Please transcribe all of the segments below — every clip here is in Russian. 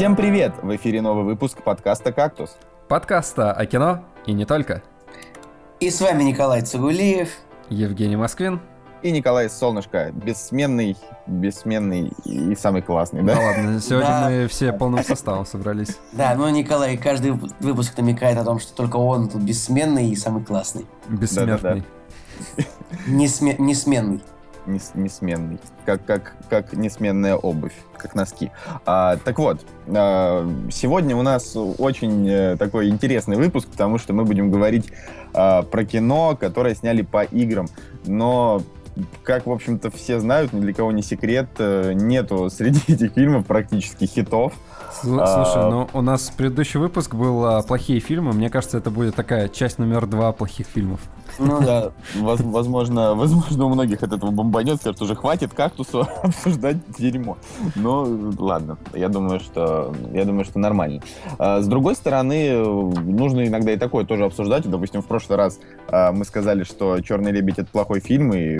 Всем привет! В эфире новый выпуск подкаста «Кактус». Подкаста о кино и не только. И с вами Николай Цугулиев. Евгений Москвин. И Николай Солнышко, бессменный, бессменный и самый классный, да? Да ладно, сегодня Да. мы все полным составом собрались. Да, ну Николай каждый вып- выпуск намекает о том, что только он тут бессменный и самый классный. Бессмертный. Несме- несменный. Нес- несменный. Как, как, как несменная обувь, как носки. А, так вот, а, сегодня у нас очень э, такой интересный выпуск, потому что мы будем говорить а, про кино, которое сняли по играм. Но, как, в общем-то, все знают, ни для кого не секрет, э, нету среди этих фильмов практически хитов. А. Слушай, ну у нас предыдущий выпуск был а, плохие фильмы. Мне кажется, это будет такая часть номер два плохих фильмов. Ну да. Воз- Возможно, возможно, у многих от этого бомбанет, скажут, уже хватит кактусу обсуждать дерьмо. Ну, ладно, я думаю, что я думаю, что нормально. А, С другой стороны, нужно иногда и такое тоже обсуждать. Допустим, в прошлый раз а, мы сказали, что Черный лебедь это плохой фильм, и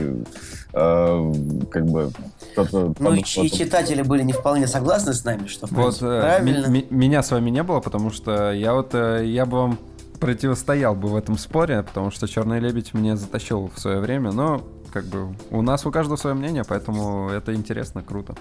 э, как бы кто-то. Ну и, читатели были не вполне согласны с нами, что в Вот принципе, э, правильно. меня с вами не было, потому что я вот э, я бы вам противостоял бы в этом споре, потому что Черный лебедь мне затащил в свое время, но как бы у нас у каждого свое мнение, поэтому это интересно, круто.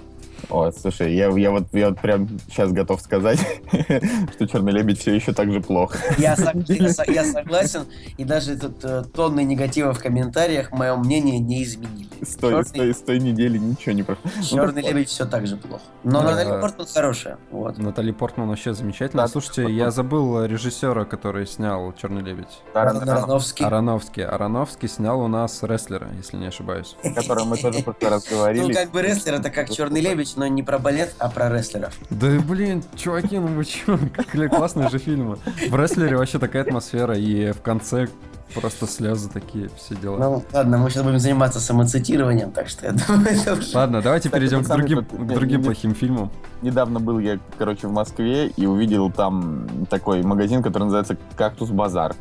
О, слушай, я, я вот я вот прям сейчас готов сказать, что Черный лебедь все еще так же плохо. Я, сог- я со- я согласен, и даже тут э, тонны негатива в комментариях мое мнение не изменили. С той, с той- с той недели ничего не прошло. Ну, Черный вот. лебедь все так же плохо. Но Да. Наталья Портман хорошая. Вот. Натали Портман вообще замечательно. Да, Слушайте, Портман. я забыл режиссера, который снял Черный лебедь. Таран- Аронофский. Ароновский. Ароновский снял у нас рестлера, если не ошибаюсь. о котором мы тоже в прошлый раз Ну, как бы рестлер это как черный лебедь, но не про балет, а про рестлеров. Да блин, чуваки, ну вы чё, как ли- классные же фильмы. В рестлере вообще такая атмосфера, и в конце просто слезы такие, все дела. Ну, ладно, мы сейчас будем заниматься самоцитированием, так что я думаю, это уже... Ладно, давайте перейдем к другим, тут- к другим не- плохим фильмам. Недавно был я, короче, в Москве и увидел там такой магазин, который называется «Кактус Базар».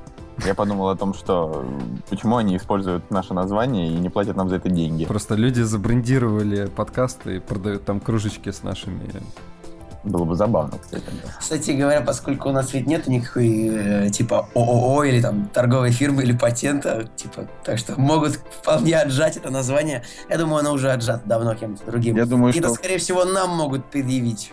Я подумал о том, что почему они используют наше название и не платят нам за это деньги. Просто люди забрендировали подкасты и продают там кружечки с нашими... Было бы забавно, кстати. да. Кстати говоря, поскольку у нас ведь нет никакой, э, типа, ООО или там торговой фирмы или патента, типа, так что могут вполне отжать это название. Я думаю, оно уже отжато давно кем-то другим. Я думаю, И это, что, скорее всего, нам могут предъявить.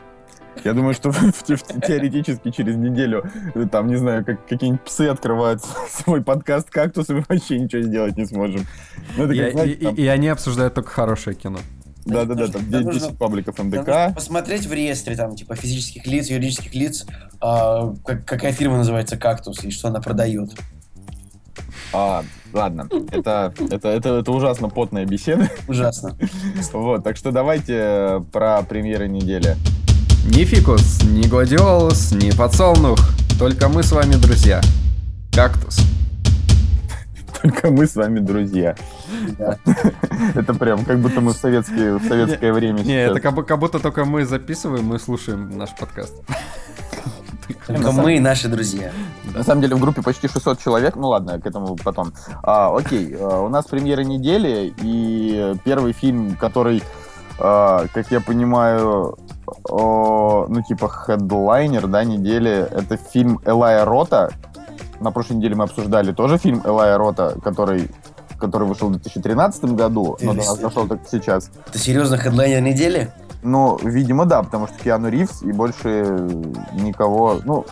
Я думаю, что теоретически через неделю, э, там, не знаю, как какие-нибудь псы открывают свой подкаст «Кактус», и мы вообще ничего сделать не сможем. Ну, это И, как, знаете, и- там- и они обсуждают только хорошее кино. Да-да-да, там Да, 10 нужно- пабликов МДК. посмотреть в реестре, там, типа, физических лиц, юридических лиц, а, как- какая фирма называется «Кактус» и что она продает. А, ладно, это, это, это, это ужасно потная беседа. Ужасно. Вот, так что давайте э, про премьеры недели. Ни фикус, ни гладиолус, ни подсолнух. Только мы с вами друзья. Кактус. Только мы с вами друзья. Это прям как будто мы в, советское время Не, это как будто только мы записываем и слушаем наш подкаст. Только мы и наши друзья. На самом деле в группе почти 600 человек, ну ладно, к этому потом. А, окей, а, у нас премьера недели, и первый фильм, который, а, как я понимаю, о, ну типа хедлайнер, да, недели, это фильм Элая Рота. На прошлой неделе мы обсуждали тоже фильм Элая Рота, который который вышел в 2013 году, но до нас дошел только сейчас. Это серьезно хедлайнер недели? Ну, видимо, да, потому что Киану Ривз и больше никого... Ну,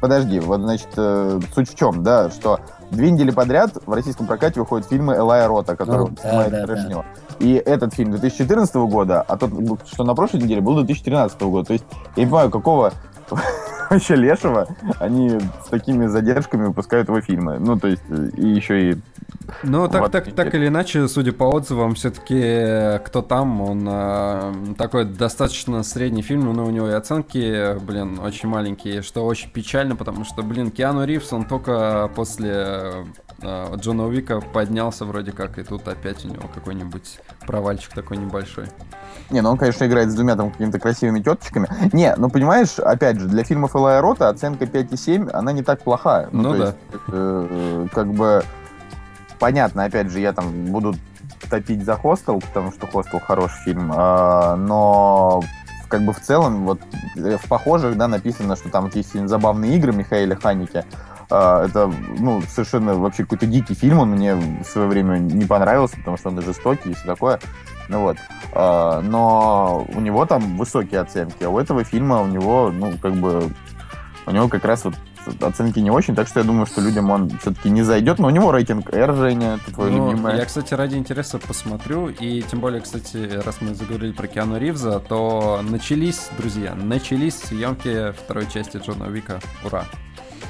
подожди, вот, значит, э, суть в чем, да, что две недели подряд в российском прокате выходят фильмы Элая Рота, который Ну, да, снимает да, Брежнева. И этот фильм 2014 года, а тот, что на прошлой неделе, был 2013 года. То есть я не понимаю, какого вообще лешего они с такими задержками выпускают его фильмы. Ну, то есть, э, и еще и... Ну, так, так, так или иначе, судя по отзывам, все-таки кто там, он э, такой достаточно средний фильм, но у него и оценки, блин, очень маленькие, что очень печально, потому что, блин, Киану Ривз, он только после э, Джона Уика поднялся вроде как, и тут опять у него какой-нибудь провальчик такой небольшой. Не, ну он, конечно, играет с двумя там какими-то красивыми теточками. Не, ну понимаешь, опять же, для фильмов Элая Рота оценка 5,7, она не так плохая. Ну то да. есть, э, как бы понятно, опять же, я там буду топить за Хостел, потому что Хостел хороший фильм, а, но как бы в целом, вот э, в похожих, да, написано, что там вот есть «Забавные игры» Михаила Ханики. А, это, ну, совершенно вообще какой-то дикий фильм, он мне в свое время не понравился, потому что он жестокий и все такое. Ну вот. А, но у него там высокие оценки, а у этого фильма у него, ну, как бы, у него как раз вот оценки не очень, так что я думаю, что людям он все-таки не зайдет, но у него рейтинг R, Женя, это твой Ну, любимый. я, кстати, ради интереса посмотрю, и тем более, кстати, раз мы заговорили про Киану Ривза, то начались, друзья, начались съемки второй части Джона Уика. Ура!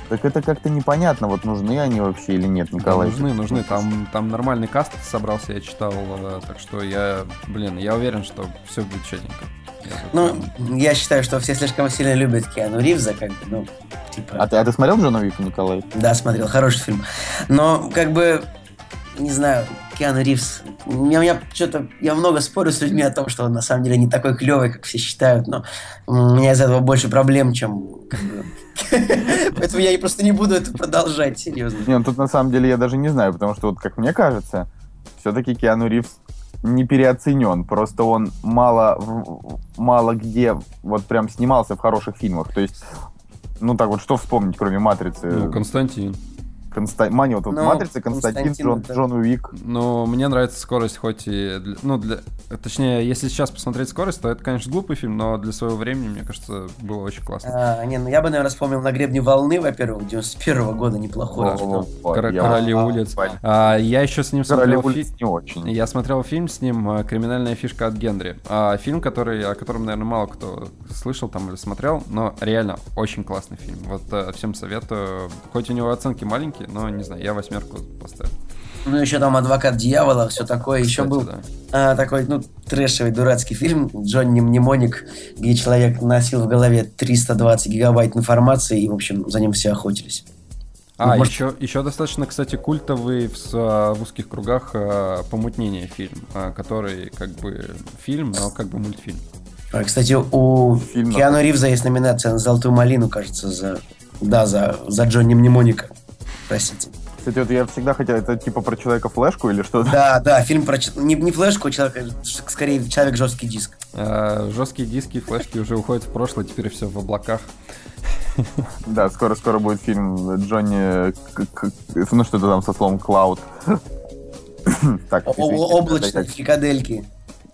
Так это как-то непонятно, вот нужны они вообще или нет, Да, Николай. нужны, нужны. Там, там нормальный каст собрался, я читал, э, так что я, блин, я уверен, что все будет четенько. Ну, прям- я считаю, что все слишком сильно любят Киану Ривза, как бы, ну, типа... А ты, а ты смотрел Джона Уика, Николай? Да, смотрел, хороший фильм. Но, как бы, не знаю, Киану Ривз... У меня, у меня что-то... Я много спорю с людьми о том, что он на самом деле не такой клевый, как все считают, но у меня из этого больше проблем, чем... Поэтому я просто не буду это продолжать, серьезно. Не, ну тут на самом деле я даже не знаю, потому что вот как мне кажется, все-таки Киану Ривз не переоценен, просто он мало, мало где вот прям снимался в хороших фильмах, то есть ну так вот, что вспомнить, кроме «Матрицы»? Ну, Константин. Конста... Мани, вот, вот Ну, «Матрица», Константин, Константин, Джон, это- Джон Уик. Ну, мне нравится скорость, хоть и... для- ну, для... Точнее, если сейчас посмотреть скорость, то это, конечно, глупый фильм, но для своего времени, мне кажется, было очень классно. А, не, ну я бы, наверное, вспомнил «На гребне волны», во-первых, 91 года, неплохой. Да. фильм. О, Кор- я Короли улиц. А, я еще с ним Короли смотрел улиц фильм... не очень. Я смотрел фильм с ним э, «Криминальная фишка от Генри». А, фильм, который, о котором, наверное, мало кто слышал там или смотрел, но реально очень классный фильм. Вот э, всем советую. Хоть у него оценки маленькие, но, не знаю, я восьмерку поставил. Ну, еще там «Адвокат дьявола», все такое. Еще Кстати, был да. а, такой, ну, трэшевый, дурацкий фильм «Джонни Мнемоник», где человек носил в голове 320 гигабайт информации, и, в общем, за ним все охотились. А, Может- еще, еще достаточно, кстати, культовый в, с- а, в узких кругах а, «Помутнение» фильм, а, который как бы фильм, но как бы мультфильм. А, Кстати, у Фильм Киану Ривза есть номинация на «Золотую малину», кажется, за... Да, за, за Джонни Мнемоника. Простите. Кстати, вот я всегда хотел, это типа про человека-флешку или что-то? Да, да, фильм про... Не, не флешку, а человека, скорее, человек жесткий диск. А, жесткие диски, флешки уже уходят в прошлое, теперь все в облаках. Да, скоро-скоро будет фильм Джонни, ну что-то там со словом Клауд. Так, Облачные фрикадельки.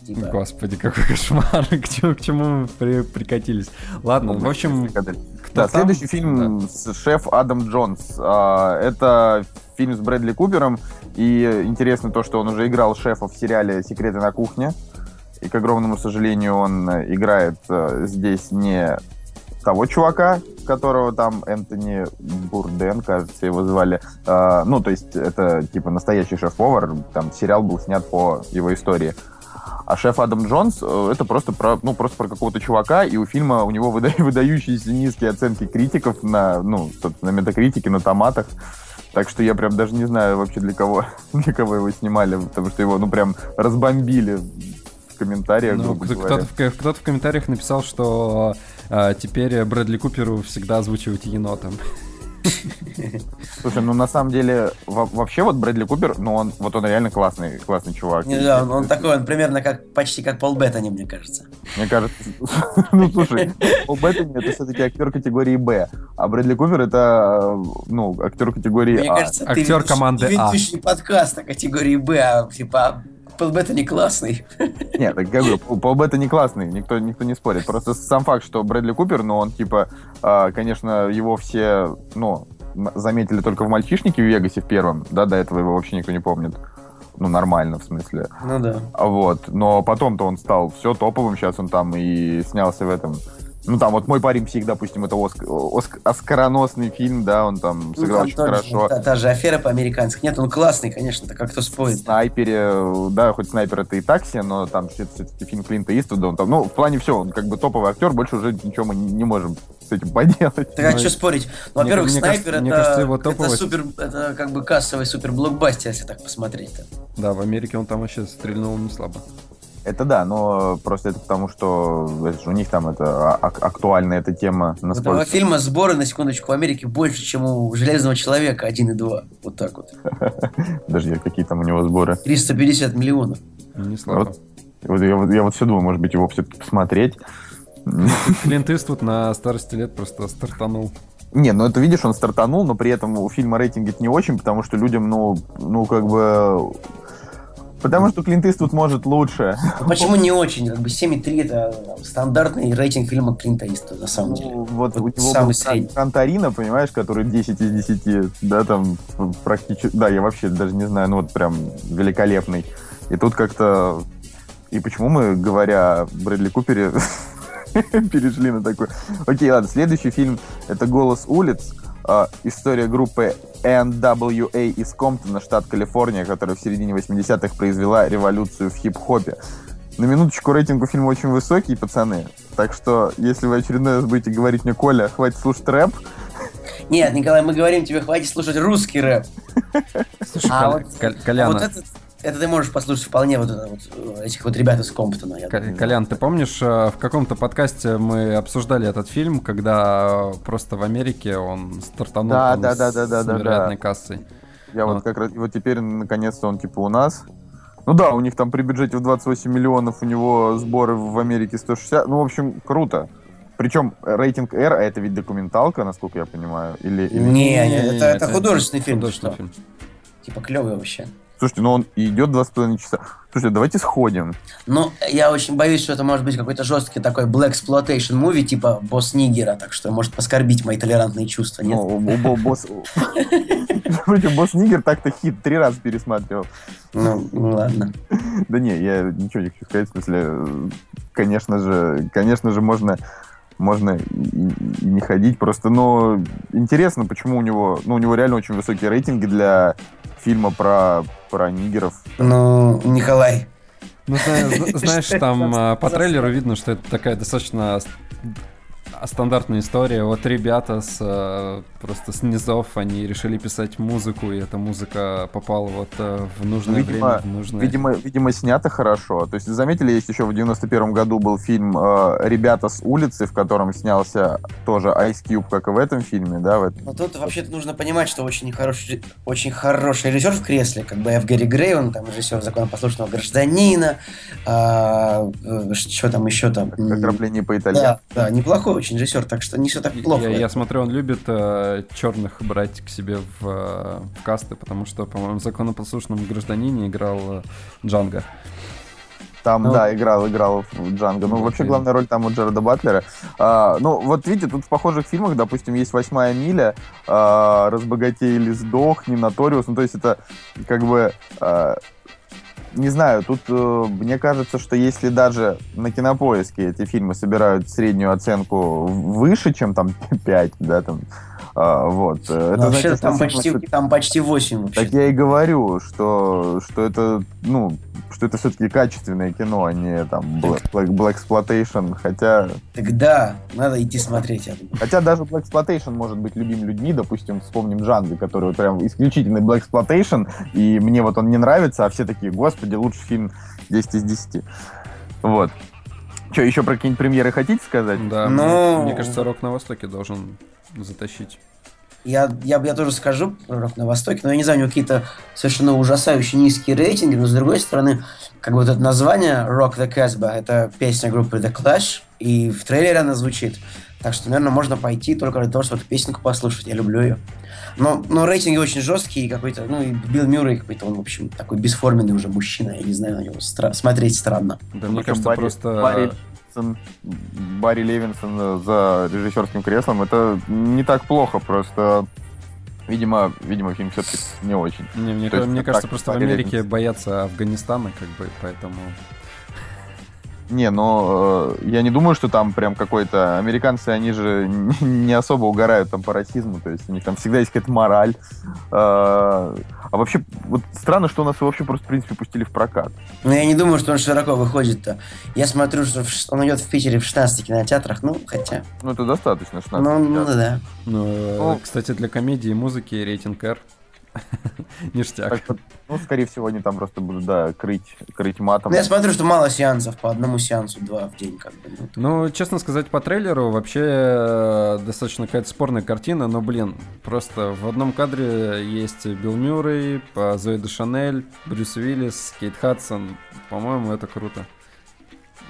Типа. Господи, какой кошмар, к чему, мы при- прикатились. Ладно, в общем, Да, там? следующий фильм с шеф Адам Джонс. А, Это фильм с Брэдли Купером. И интересно то, что он уже играл шефа в сериале «Секреты на кухне». И, к огромному сожалению, он э, играет э, здесь не того чувака, которого там Энтони Бурден, кажется, его звали. А, ну, то есть это типа настоящий шеф-повар. Там сериал был снят по его истории. А шеф Адам Джонс э, это просто про, ну, просто про какого-то чувака, и у фильма у него выда- выдающиеся низкие оценки критиков на, ну, собственно, на метакритике, на томатах. Так что я прям даже не знаю вообще для кого, для кого его снимали, потому что его, ну, прям разбомбили в комментариях, ну, грубо говоря. кто-то, в, кто-то в комментариях написал, что а, теперь Брэдли Куперу всегда озвучивать енота. Слушай, ну на самом деле, во- вообще вот Брэдли Купер, ну он, вот он реально классный, классный чувак. Не, да, он, он такой, он примерно как, почти как Пол Беттани, мне кажется. Мне кажется, ну слушай, Пол Беттани это все-таки актер категории Б, а Брэдли Купер это, ну, актер категории Мне А. кажется, ты Актер ведущий- команды А. ведущий подкаста категории Б, а типа Пол Беттани классный. Нет, так говорю, Пол- Пол Беттани не классный, никто, никто не спорит. Просто сам факт, что Брэдли Купер, ну он типа, а, конечно, его все, ну, заметили только в «Мальчишнике» в Вегасе в первом, да, до этого его вообще никто не помнит. Ну, нормально, в смысле. Ну да. Вот. Но потом-то он стал все топовым, сейчас он там и снялся в этом. Ну, там вот «Мой парень псих», допустим, это оск- оск- оскароносный фильм, да, он там Ну, сыграл там очень тот же- хорошо. та, та же афера по-американски. Нет, он классный, конечно, так как кто В спорит. снайпере, да, хоть снайпер это и такси, но там все-таки фильм Клинта Иствуда, он там, ну, в плане все, он как бы топовый актер, больше уже ничего мы не, не можем с этим поделать. Так а Ну, что спорить? Ну, во-первых, мне снайпер кажется- мне это, кажется, его это супер, это как бы кассовый супер блокбастер, если так посмотреть. Да, в Америке он там вообще стрельнул не слабо. Это да, но просто это потому, что у них там это а- ак- актуальна эта тема. У этого Насколько... фильма сборы, на секундочку, в Америке больше, чем у Железного Человека 1 и 2. Вот так вот. Подожди, какие там у него сборы? 350 миллионов. Не слабо. Вот я, вот- я вот все думаю, может быть, его все-таки посмотреть. Клинт Иствуд на старости лет просто стартанул. Не, ну это видишь, он стартанул, но при этом у фильма рейтинг не очень, потому что людям, ну, ну как бы Потому что Клинт Иствуд может лучше. Ну, почему не очень? Как бы 7,3 это стандартный рейтинг фильма Клинта Иствуда, на самом деле. Ну, вот, вот у него самый средний. Кантарина, понимаешь, который 10 из 10, да, там практически... Да, я вообще даже не знаю, ну вот прям великолепный. И тут как-то... И почему мы, говоря Брэдли Купере, перешли на такой... Окей, ладно, следующий фильм — это «Голос улиц». Uh, история группы NWA из Комптона, штат Калифорния, которая в середине 80-х произвела революцию в хип-хопе. На минуточку рейтинг у фильма очень высокий, пацаны. Так что, если вы очередной раз будете говорить мне, Коля, хватит слушать рэп, нет, Николай, мы говорим тебе, хватит слушать русский рэп. Слушай, а Кол- вот, Коляна. А вот этот, это ты можешь послушать вполне вот, вот э, этих вот ребят из Комптона. Я думаю. Колян, ты помнишь, э, в каком-то подкасте мы обсуждали этот фильм, когда просто в Америке он стартанул да, да, да, да, с да, невероятной да. кассой. Я вот. вот как раз, вот теперь наконец-то он типа у нас. Ну да, у них там при бюджете в 28 миллионов, у него сборы в Америке 160. Ну, в общем, круто. Причем рейтинг R, а это ведь документалка, насколько я понимаю, или... или... Не, не, это, это, это художественный фильм. Художественный фильм. Типа клевый вообще. Слушайте, ну он идет два с половиной часа. Слушайте, давайте сходим. Ну, я очень боюсь, что это может быть какой-то жесткий такой black exploitation movie, типа босс Нигера, так что может поскорбить мои толерантные чувства, нет? Ну, босс... Босс Нигер так-то хит три раза пересматривал. Ну, ладно. Да не, я ничего не хочу сказать, в смысле, конечно же, конечно же, можно можно и, и не ходить. Просто, но интересно, почему у него, ну, у него реально очень высокие рейтинги для фильма про, про нигеров. Ну, Николай. Ну, знаешь, там а, по трейлеру видно, что это такая достаточно стандартная история. Вот ребята с э, просто с низов, они решили писать музыку, и эта музыка попала вот э, в нужное видимо, время, в нужное... Видимо, видимо, снято хорошо. То есть, заметили, есть еще в 91 году был фильм э, «Ребята с улицы», в котором снялся тоже Ice Cube, как и в этом фильме, да? В этом... Но тут вообще-то нужно понимать, что очень хороший, очень хороший режиссер в кресле, как бы Эф Гэри Грей, он там режиссер законопослушного гражданина, э, что там еще там? Ограбление по итальянски. Да, да, неплохой очень режиссер, так что не все так плохо. Я, я смотрю, он любит э, черных брать к себе в, э, в касты, потому что, по-моему, в законопослушном гражданине играл э, Джанго. Там, ну, да, играл, играл в Джанго. Ну, вообще, главная роль там у Джареда Батлера. А, ну, вот видите, тут в похожих фильмах, допустим, есть «Восьмая миля», а, «Разбогатей или сдохни», «Наториус». Ну, то есть это как бы... А, не знаю, тут э, мне кажется, что если даже на кинопоиске эти фильмы собирают среднюю оценку выше, чем там 5, да, там, а, вот. Это вообще значит, там, почти, что... там почти 8 вообще. Так я и говорю, что, что это, ну, что это все-таки качественное кино, а не там Black, Black, Black Exploitation, хотя... Тогда надо идти смотреть. Хотя даже Black Exploitation может быть любим людьми, допустим, вспомним Джанго, который вот прям исключительный Black Exploitation, и мне вот он не нравится, а все такие, господи, лучший фильм 10 из 10. Вот. Что, еще про какие-нибудь премьеры хотите сказать? Да, Но... мне кажется, Рок на Востоке должен затащить. Я, я, я тоже скажу про Рок на Востоке, но я не знаю, у него какие-то совершенно ужасающие низкие рейтинги, но с другой стороны, как бы вот это название Rock the Casbah, это песня группы The Clash, и в трейлере она звучит. Так что, наверное, можно пойти только для того, чтобы эту песенку послушать. Я люблю ее. Но, но рейтинги очень жесткие, какой-то, ну, и Билл Мюррей какой-то, он, в общем, такой бесформенный уже мужчина. Я не знаю, на него стра- смотреть странно. Да, мне кажется, Барри, просто... Барри Левинсон, Барри Левинсон за режиссерским креслом, это не так плохо, просто Видимо, видимо, фильм все-таки не очень. Не, мне, мне кажется, просто в Америке боятся Афганистана, как бы, поэтому не, но э, я не думаю, что там прям какой-то... Американцы, они же не особо угорают там по расизму, то есть у них там всегда есть какая-то мораль. Э, а вообще, вот странно, что у нас его вообще просто, в принципе, пустили в прокат. Ну, я не думаю, что он широко выходит-то. Я смотрю, что он идет в Питере в 16 кинотеатрах, ну, хотя... Ну, это достаточно, 16 Ну, ну да. Ну, ну, кстати, для комедии и музыки рейтинг R Ништяк. Ну, скорее всего, они там просто будут, да, крыть, крыть матом. Ну, я смотрю, что мало сеансов, по одному сеансу, два в день, как бы. Ну, ну честно сказать, по трейлеру вообще э, достаточно какая-то спорная картина, но, блин, просто в одном кадре есть Билл Мюррей, Зои де Шанель, Брюс Уиллис, Кейт Хадсон. По-моему, это круто.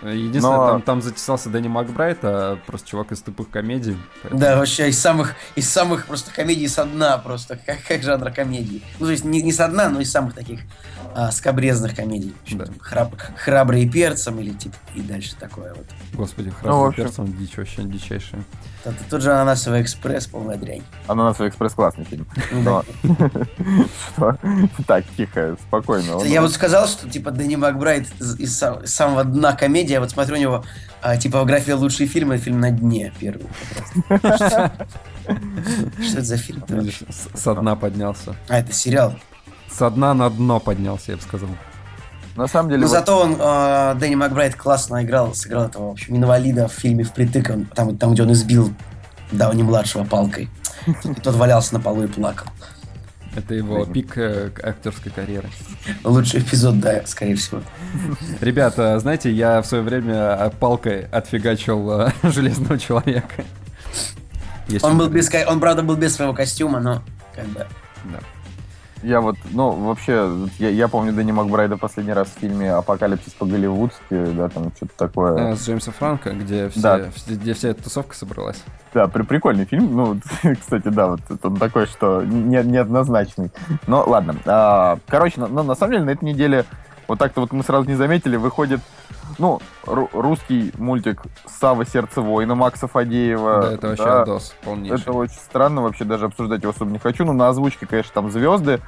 Единственное, Но- там, там затесался Дэнни Макбрайт, а просто чувак из тупых комедий. поэтому- Да, вообще из самых, из самых просто комедий со дна просто, как, как жанра комедии. Ну, то есть не, не со дна, но из самых таких а, скобрезных комедий. Да. Храб- храбрые перцем или типа и дальше такое вот. Господи, Ну, в храбрый общем. перц, он дичь, вообще дичайшая. Тот же ананасовый экспресс, полная дрянь. Ананасовый экспресс классный фильм. Ну? Так, тихо, спокойно. Я вот сказал, что типа Дэнни Макбрайт из, из сам- из самого дна комедии, я вот смотрю у него а, типография лучшие фильмы, фильм на дне первый. Что это за фильм? Со дна поднялся. А, это сериал. Со дна на дно поднялся, я бы сказал. На самом деле, Но вот- зато он, э, Дэнни Макбрайт классно играл, сыграл этого, в общем, инвалида в фильме «Впритык», он- там, там, где он избил Дауни-младшего палкой. И тот валялся на полу и плакал. Это его пик э, актерской карьеры. Лучший эпизод, да, скорее всего. Ребята, знаете, я в свое время э, палкой отфигачил э, железного человека. Есть Он был без, он, правда, был без своего костюма, но как бы... Да. Я вот, ну, вообще, я, я помню Дэнни Макбрайда последний раз в фильме «Апокалипсис по-голливудски», да, там что-то такое. Э, С Джеймса Франко, где, все, Да. где вся эта тусовка собралась. Да, при, прикольный фильм. Ну, кстати, да, вот он такой, что не, неоднозначный. Но ладно. А, короче, на- на самом деле на этой неделе, вот так-то вот мы сразу не заметили, выходит, ну, ру- русский мультик «Сава. Сердце воина» Макса Фадеева. да, это вообще Да, отдос полнейший. Это очень странно, вообще даже обсуждать его особо не хочу. Ну, на озвучке, конечно, там звезды,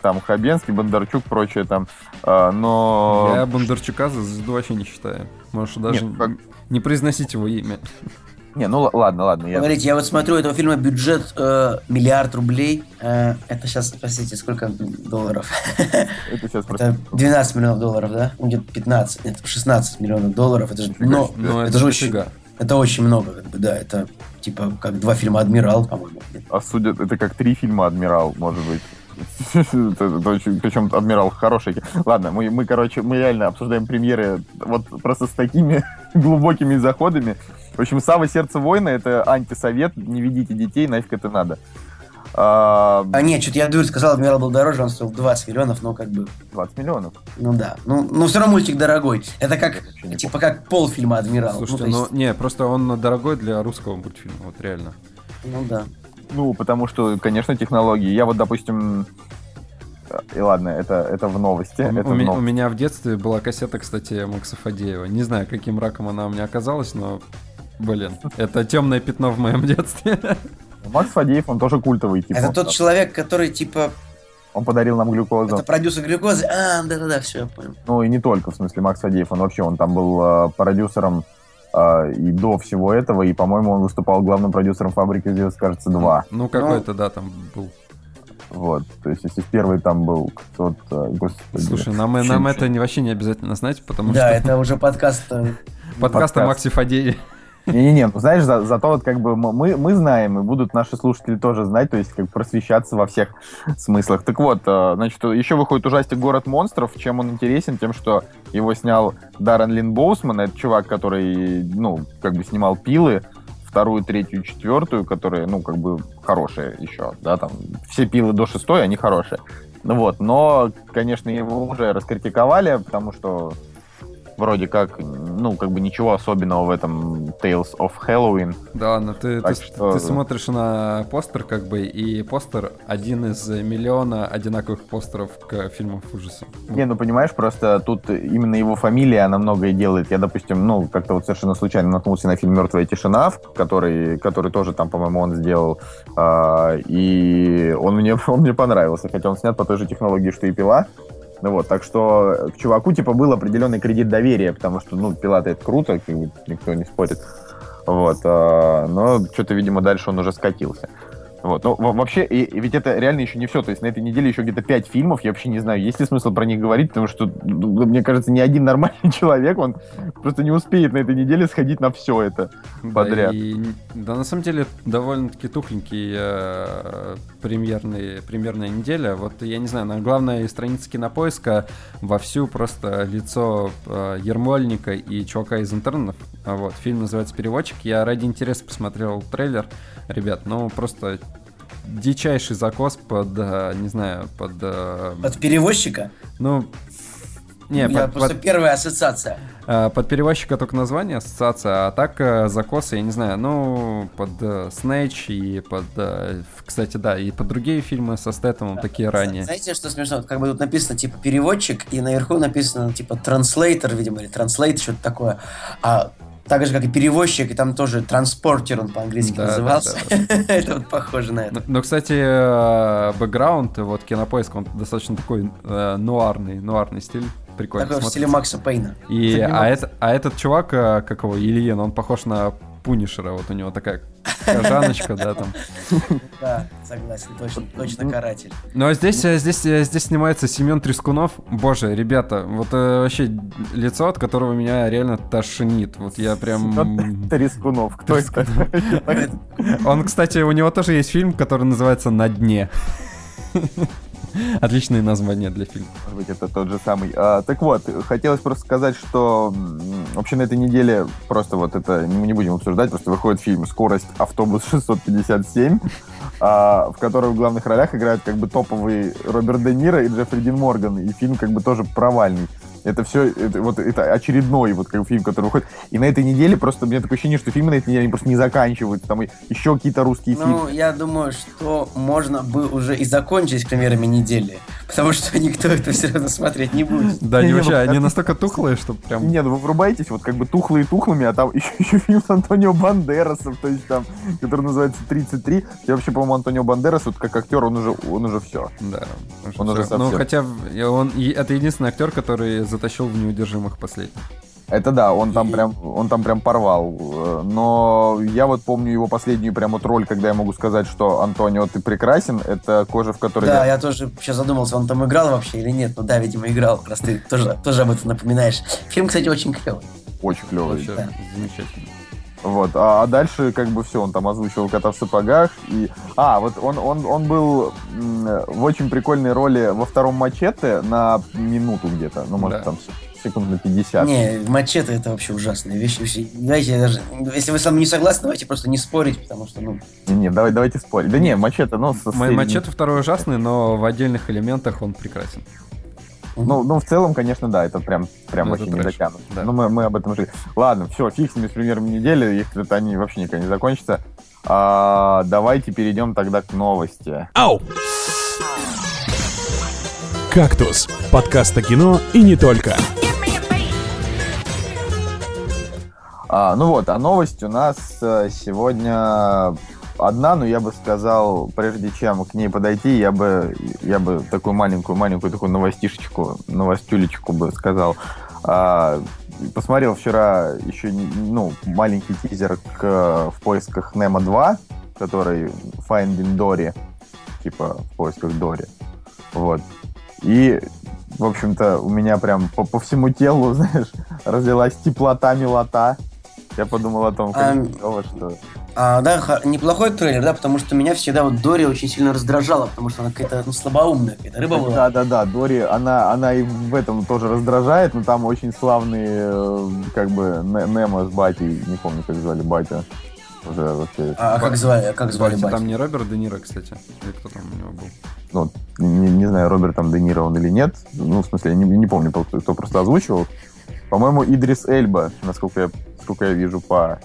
там Хабенский, Бондарчук, прочее там. А, но... Я Бондарчука за звезду вообще не считаю. Можешь даже Нет, как- не произносить его имя. Не, ну ладно, ладно. Я... Смотрите, я вот смотрю, этого фильма бюджет э, миллиард рублей. Э, это сейчас, простите, сколько долларов? Это сейчас просто... Это 12 миллионов долларов, да? Ну, где-то 15, нет, 16 миллионов долларов. Это же, но, Но это это, же очень, это очень много, как бы, да. Это типа как два фильма «Адмирал», по-моему. А судят, это как три фильма «Адмирал», может быть. Причем «Адмирал» хороший. Ладно, мы, мы, короче, мы реально обсуждаем премьеры вот просто с такими глубокими заходами. В общем, «Сава. Сердце воина» — это антисовет, не ведите детей, нафиг это надо. А, А нет, что-то я дурь сказал, «Адмирал» был дороже, он стоил 20 миллионов, но как бы, 20 миллионов. ну да. Ну, но все равно мультик дорогой. Это как, не типа как полфильма «Адмирал». Слушайте, ну, то ну, есть, не, просто он дорогой для русского мультфильма, вот реально. ну да. Ну, потому что, конечно, технологии. Я вот, допустим... э, И ладно, это, это в новости. У, это у в меня, нов- у меня в детстве была кассета, кстати, Макса Фадеева. Не знаю, каким раком она у меня оказалась, но, блин, это темное пятно в моем детстве. Макс Фадеев, он тоже культовый. Типа, Это тот человек, который, типа, он подарил нам глюкозу. это продюсер глюкозы. А, да-да-да, все, я понял. Ну и не только, в смысле, Макс Фадеев, он вообще, он там был э, продюсером и до всего этого, и, по-моему, он выступал главным продюсером «Фабрики звезд», кажется, два. Ну, какой-то, да, там был. Вот, то есть, если в первый там был тот, э, господи. Слушай, нам, нам это не, вообще не обязательно знать, потому Да, что это уже подкаст. э, подкаст о. Максе Фадееве. Не-не-не, ну, знаешь, за, зато вот как бы мы- мы, знаем, и будут наши слушатели тоже знать, то есть как просвещаться во всех смыслах. Так вот, э, значит, еще выходит ужастик «Город монстров». Чем он интересен? Тем, что его снял Даррен Лин Боусман, это чувак, который, ну, как бы снимал «Пилы», вторую, третью, четвертую, которые, ну, как бы хорошие еще, да, там, все «Пилы» до шестой, они хорошие. Ну вот, но, конечно, его уже раскритиковали, потому что вроде как, ну, как бы ничего особенного в этом Tales of Halloween. Да ладно, ты, Так ты, что- ты смотришь на постер, как бы, и постер один из миллиона одинаковых постеров к фильмам ужасов. Не, ну понимаешь, просто тут именно его фамилия, она многое делает. Я, допустим, ну, как-то вот совершенно случайно наткнулся на фильм «Мертвая тишина», который, который тоже там, по-моему, он сделал. А, и он мне, он мне понравился, хотя он снят по той же технологии, что и «Пила». Ну вот, так что к чуваку, типа, был определенный кредит доверия, потому что, ну, «Пила»-то это круто, как бы никто не спорит. Вот, а, но что-то, видимо, дальше он уже скатился. Вот. Ну, во- вообще, и, и ведь это реально еще не все. То есть на этой неделе еще где-то пять фильмов. Я вообще не знаю, есть ли смысл про них говорить, потому что, ну, мне кажется, ни один нормальный человек, он просто не успеет на этой неделе сходить на все это. подряд. Да, и, да, на самом деле, довольно-таки тухленький э, премьерный, премьерная неделя. Вот, я не знаю, на главной странице кинопоиска вовсю просто лицо э, Ермольника и чувака из интернов. А Вот, фильм называется «Переводчик». Я ради интереса посмотрел трейлер. Ребят, ну, просто дичайший закос под, э, не знаю, под... э, От перевозчика. ну, Не, У меня под- просто под- первая ассоциация. А, Под перевозчика только название, ассоциация, а так э, закосы, я не знаю, ну, под Snatch и под, э, кстати, да, и под другие фильмы со Стэтомом, такие ранее. Знаете, что смешно? Как бы тут написано, типа, переводчик, и наверху написано, типа, транслейтер, видимо, или транслейт, что-то такое. А так же, как и перевозчик, и там тоже транспортер он по-английски Да, да, назывался. да, Это вот похоже на это. но, кстати, э, бэкграунд, вот кинопоиск, он достаточно такой э, нуарный, нуарный стиль, прикольно Такое в стиле. Макса Пейна. И, а, это, а этот чувак, э, как его, Ильин, он похож на Пунишера, вот у него такая кожаночка, да, там. Да, согласен, точно, точно каратель. Ну а здесь, э, здесь, э, здесь снимается Семен Трескунов. Боже, ребята, вот э, вообще лицо, от которого меня реально тошнит. Вот я прям... Трескунов. Кто это? Он, кстати, у него тоже есть фильм, который называется «На дне». Отличное название для фильма. Может быть, это тот же самый. А, так вот, хотелось просто сказать, что вообще на этой неделе просто вот это мы не будем обсуждать, просто выходит фильм «Скорость. Автобус 657», а, в котором в главных ролях играют как бы топовые Роберт Де Ниро и Джеффри Дин Морган, и фильм как бы тоже провальный. Это все, это, вот это очередной вот как фильм, который выходит. И на этой неделе просто у меня такое ощущение, что фильмы на этой неделе просто не заканчиваются. Там еще какие-то русские фильмы. Ну, я думаю, что можно бы уже и закончить примерами недели, потому что никто это все равно смотреть не будет. Да, Не, они не, вообще, ну, они настолько тухлые, что прям... Не, ну вы врубаетесь, вот как бы тухлые тухлыми, а там еще, еще фильм с Антонио Бандерасом, то есть там, который называется 33. И вообще, по-моему, Антонио Бандерас, вот как актер, он уже, он уже все. Да, Он уже. Ну, совсем. хотя в- он, это единственный актер, который затащил в неудержимых последних. Это да, он там прям, он там прям порвал. Э, Но я вот помню его последнюю прям вот роль, когда я могу сказать, что Антонио, ты прекрасен, это кожа, в которой... Да, я тоже сейчас задумался, он там играл вообще или нет. Ну да, видимо, играл. Раз ты тоже, тоже об этом напоминаешь. Фильм, кстати, очень клевый. Очень клевый. Вообще да. замечательно. Вот, а, а дальше как бы все, он там озвучивал кота в сапогах и, а вот он он он был в очень прикольной роли во втором мачете на минуту где-то, ну может Да. там секунд на 50. Не, мачете это вообще ужасная вещь. Давайте даже, если вы со мной не согласны, давайте просто не спорить, потому что, ну, Не, не, давай давайте спорить. Да не, мачете, ну со Мой средним- мачете второй ужасный, но в отдельных элементах он прекрасен. Ну, ну, в целом, конечно, да, это прям, прям Ну, это не дотянут. да. Ну, мы, мы об этом же. Ладно, все, фиг с ними с недели, их это они вообще никогда не закончатся. А, давайте перейдем тогда к новости. Ау! «Кактус» — подкаст о кино и не только. А, ну вот, а новость у нас э, сегодня одна, но я бы сказал, прежде чем к ней подойти, я бы, я бы такую маленькую, маленькую такую новостишечку, новостюлечку бы сказал. А, посмотрел вчера еще, ну, маленький тизер к «В поисках Немо 2», который Finding Dory, типа «В поисках Дори». Вот. И, в общем-то, у меня прям по, по всему телу, знаешь, разлилась теплота, милота. Я подумал о том, как клево, что... а, да, неплохой трейлер, да, потому что меня всегда вот Дори очень сильно раздражала, потому что она какая-то, ну, слабоумная какая-то рыба была. Да, да, да, Дори, она, она и в этом тоже раздражает, но там очень славные, э, как бы, Не- Немо с Батей, не помню, как звали Батя. Уже вообще, А, а как звали, как звали Батя, там не Роберт Де Ниро, кстати. Или кто там у него был? ну, не, не знаю, Роберт там Де Ниро он или нет. Ну, в смысле, я не, не помню, кто, кто просто озвучивал. По-моему, Идрис Эльба, насколько я, насколько я вижу по...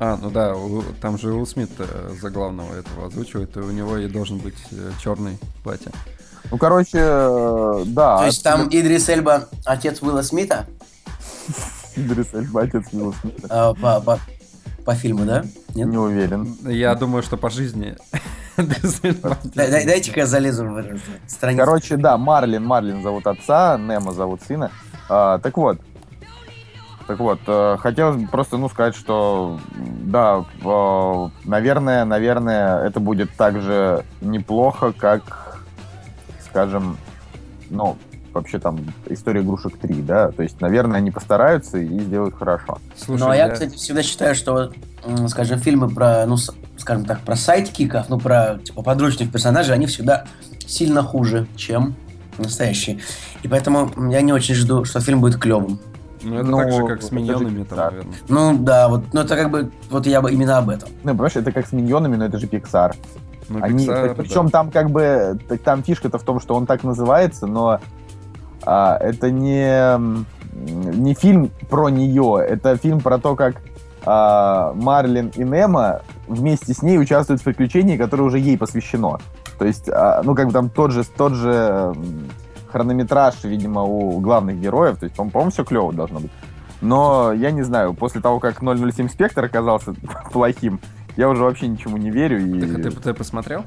А, ну да, там же Уилл Смит э, за главного этого озвучивает, и у него и должен быть э, черный батя. Ну, короче, э, да. То есть там Идрис Эльба отец Уилла Смита Идрис Эльба, отец Уилла Смита. а, по, по, по фильму, да? Нет? Не уверен. Я думаю, что по жизни. Дай- дай- Дайте-ка я залезу в страницу. Короче, да, Марлин, Марлин зовут отца, Немо зовут сына. А, так вот, так вот, э, хотелось бы просто, ну, сказать, что, да, э, наверное, наверное, это будет так же неплохо, как, скажем, ну, вообще там история игрушек 3, да, то есть, наверное, они постараются и сделают хорошо. Слушай, Ну, а я, кстати, всегда считаю, что, скажем, фильмы про, ну, скажем так, про сайдкиков, ну, про, типа, подручных персонажей, они всегда сильно хуже, чем настоящие. И поэтому я не очень жду, что фильм будет клевым. Ну, это Ну, так же, как с миньонами, там, наверное. Ну, да, вот, ну, это как бы, вот я бы именно об этом. Ну, понимаешь, это как с миньонами, но это же Pixar. Ну, Они, Pixar, причем да. там как бы, там фишка-то в том, что он так называется, но а, это не, не фильм про нее, это фильм про то, как а, Марлин и Немо вместе с ней участвуют в приключении, которое уже ей посвящено. То есть, а, ну, как бы там тот же, тот же хронометраж, видимо, у главных героев. То есть, по-моему, все клево должно быть. Но я не знаю, после того, как 007 Спектр оказался плохим, я уже вообще ничему не верю. И... Так, а ты, ты посмотрел?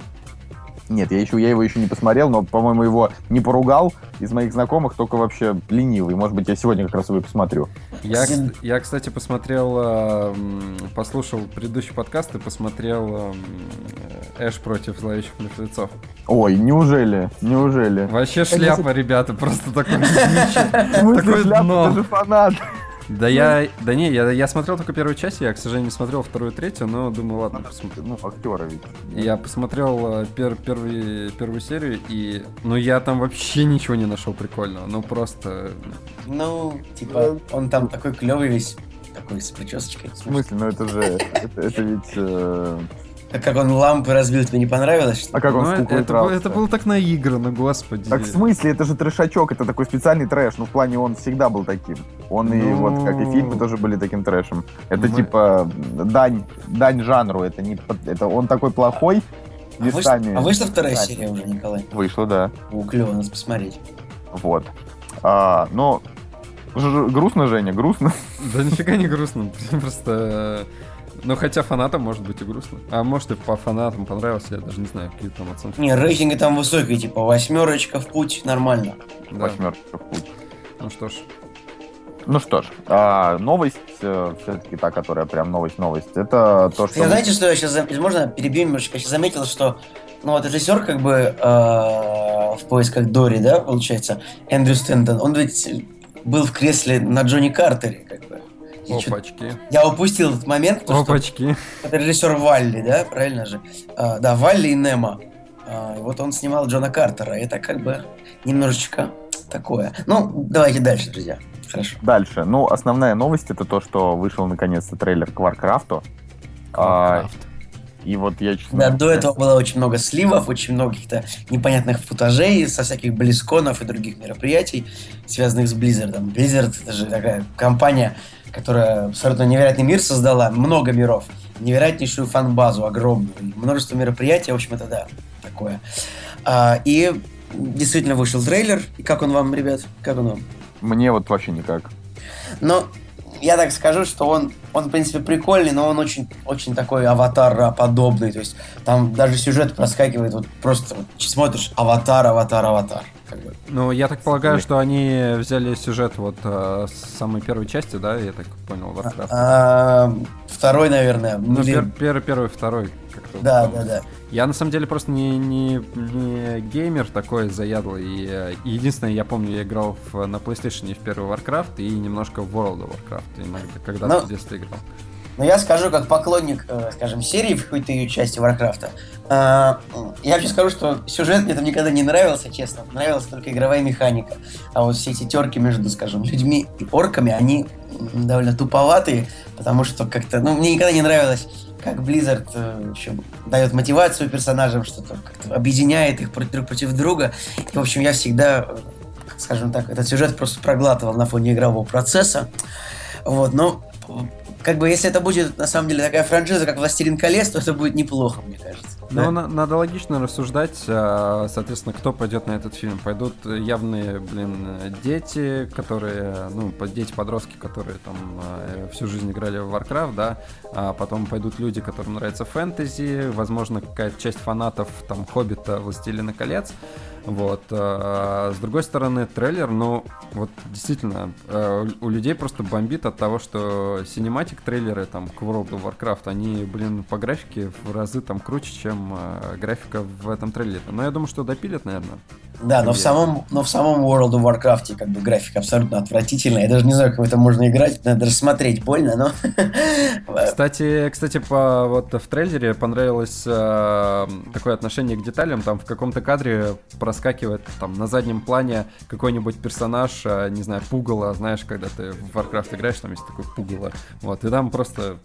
Нет, я, еще, я его еще не посмотрел, но, по-моему, его не поругал. Из моих знакомых только вообще ленивый. Может быть, я сегодня как раз его посмотрю. Я, я кстати, посмотрел, э, послушал предыдущий подкаст и посмотрел э, Эш против зловещих мертвецов. Ой, неужели? Неужели? Вообще шляпа, ребята, просто такой Такой шляпа, ты же фанат. Да я, да не, я, я смотрел только первую часть, я, к сожалению, не смотрел вторую и третью, но думаю, ладно, посмотрю. Ну, актеры ведь. Я посмотрел э, пер, первый, первую серию, и, ну, я там вообще ничего не нашел прикольного, ну, просто... Ну, типа, он там такой клевый весь, такой с причесочкой. В смысле, ну это же, это, это ведь... А как он лампы разбил, тебе не понравилось? Что? А как он ну, это, это, это было так наиграно, господи. Так в смысле, это же трешачок, это такой специальный трэш. Ну, в плане он всегда был таким. Он ну... и вот, как и фильмы тоже были таким трэшем. Это Мы... типа дань, дань жанру, это не... Это он такой плохой, местами. А, вышла, а вторая серия уже, Николай? Вышла, да. У, клево, надо посмотреть. Вот. А, но грустно, Женя, грустно. Да нифига не грустно, просто ну, хотя фанатам может быть и грустно. А может и по фанатам понравился, я даже не знаю, какие там оценки. Не, рейтинги там высокие, типа восьмерочка в путь, нормально. Да. Восьмерочка в путь. Ну что ж. Ну что ж, а, новость, э, все-таки та, которая прям новость-новость, это то, что... Я, знаете, что я сейчас, можно перебью немножечко, я сейчас заметил, что, ну, вот режиссер, как бы, э, в поисках Дори, да, получается, Эндрю Стентон, он ведь был в кресле на Джонни Картере, как бы. Опачки. Я упустил этот момент. Опачки. Это режиссер Валли, да, правильно же? А, да, Валли и Немо. А, вот он снимал Джона Картера. Это как бы немножечко такое. Ну, давайте дальше, друзья. Хорошо. Дальше. Ну, основная новость это то, что вышел наконец-то трейлер к Варкрафту. А, и вот я честно... Да, до этого было очень много сливов, очень много каких-то непонятных футажей со всяких близконов и других мероприятий, связанных с Blizzard. Blizzard это же такая компания, которая абсолютно невероятный мир создала, много миров, невероятнейшую фан-базу огромную, множество мероприятий, в общем, это да, такое. А, и действительно вышел трейлер. И как он вам, ребят? Как он вам? Мне вот вообще никак. Но я так скажу, что он, он в принципе, прикольный, но он очень, очень такой аватар-подобный. То есть там даже сюжет проскакивает, вот просто вот, смотришь аватар, аватар, аватар. Как бы. Ну, я так полагаю, что они взяли сюжет вот э, с самой первой части, да, я так понял, Warcraft. А, второй, наверное. Ну, пер, первый, первый, второй. Да, да, да. Я на самом деле просто не, не, не геймер такой заядлый. И, и единственное, я помню, я играл в, на PlayStation в первый Warcraft и немножко в World of Warcraft, иногда, когда Но... в детстве играл. Но я скажу, как поклонник, э, скажем, серии в какой-то ее части Варкрафта, э, я вообще скажу, что сюжет мне там никогда не нравился, честно. Нравилась только игровая механика. А вот все эти терки между, скажем, людьми и орками, они довольно туповатые, потому что как-то, ну, мне никогда не нравилось, как Blizzard э, еще дает мотивацию персонажам, что-то объединяет их друг против друга. И, в общем, я всегда, скажем так, этот сюжет просто проглатывал на фоне игрового процесса. Вот, но как бы, если это будет, на самом деле, такая франшиза, как «Властелин колец», то это будет неплохо, мне кажется. Ну, да? надо логично рассуждать, а, соответственно, кто пойдет на этот фильм. Пойдут явные, блин, дети, которые, ну, дети-подростки, которые там а, всю жизнь играли в Warcraft, да, а потом пойдут люди, которым нравится фэнтези, возможно, какая-то часть фанатов, там, Хоббита, Властелина колец, вот. А, с другой стороны, трейлер, ну, вот действительно, э, у людей просто бомбит от того, что синематик трейлеры там к World of Warcraft, они, блин, по графике в разы там круче, чем э, графика в этом трейлере. Но я думаю, что допилят, наверное. Да, но в, самом, но в самом World of Warcraft как бы графика абсолютно отвратительная. Я даже не знаю, как в это можно играть. Надо даже смотреть больно, но... Кстати, кстати, по, вот в трейлере понравилось э, такое отношение к деталям. Там в каком-то кадре проскакивает там на заднем плане какой-нибудь персонаж, э, не знаю, пугало, знаешь, когда ты в Warcraft играешь, там есть такой пугало. Вот, и там просто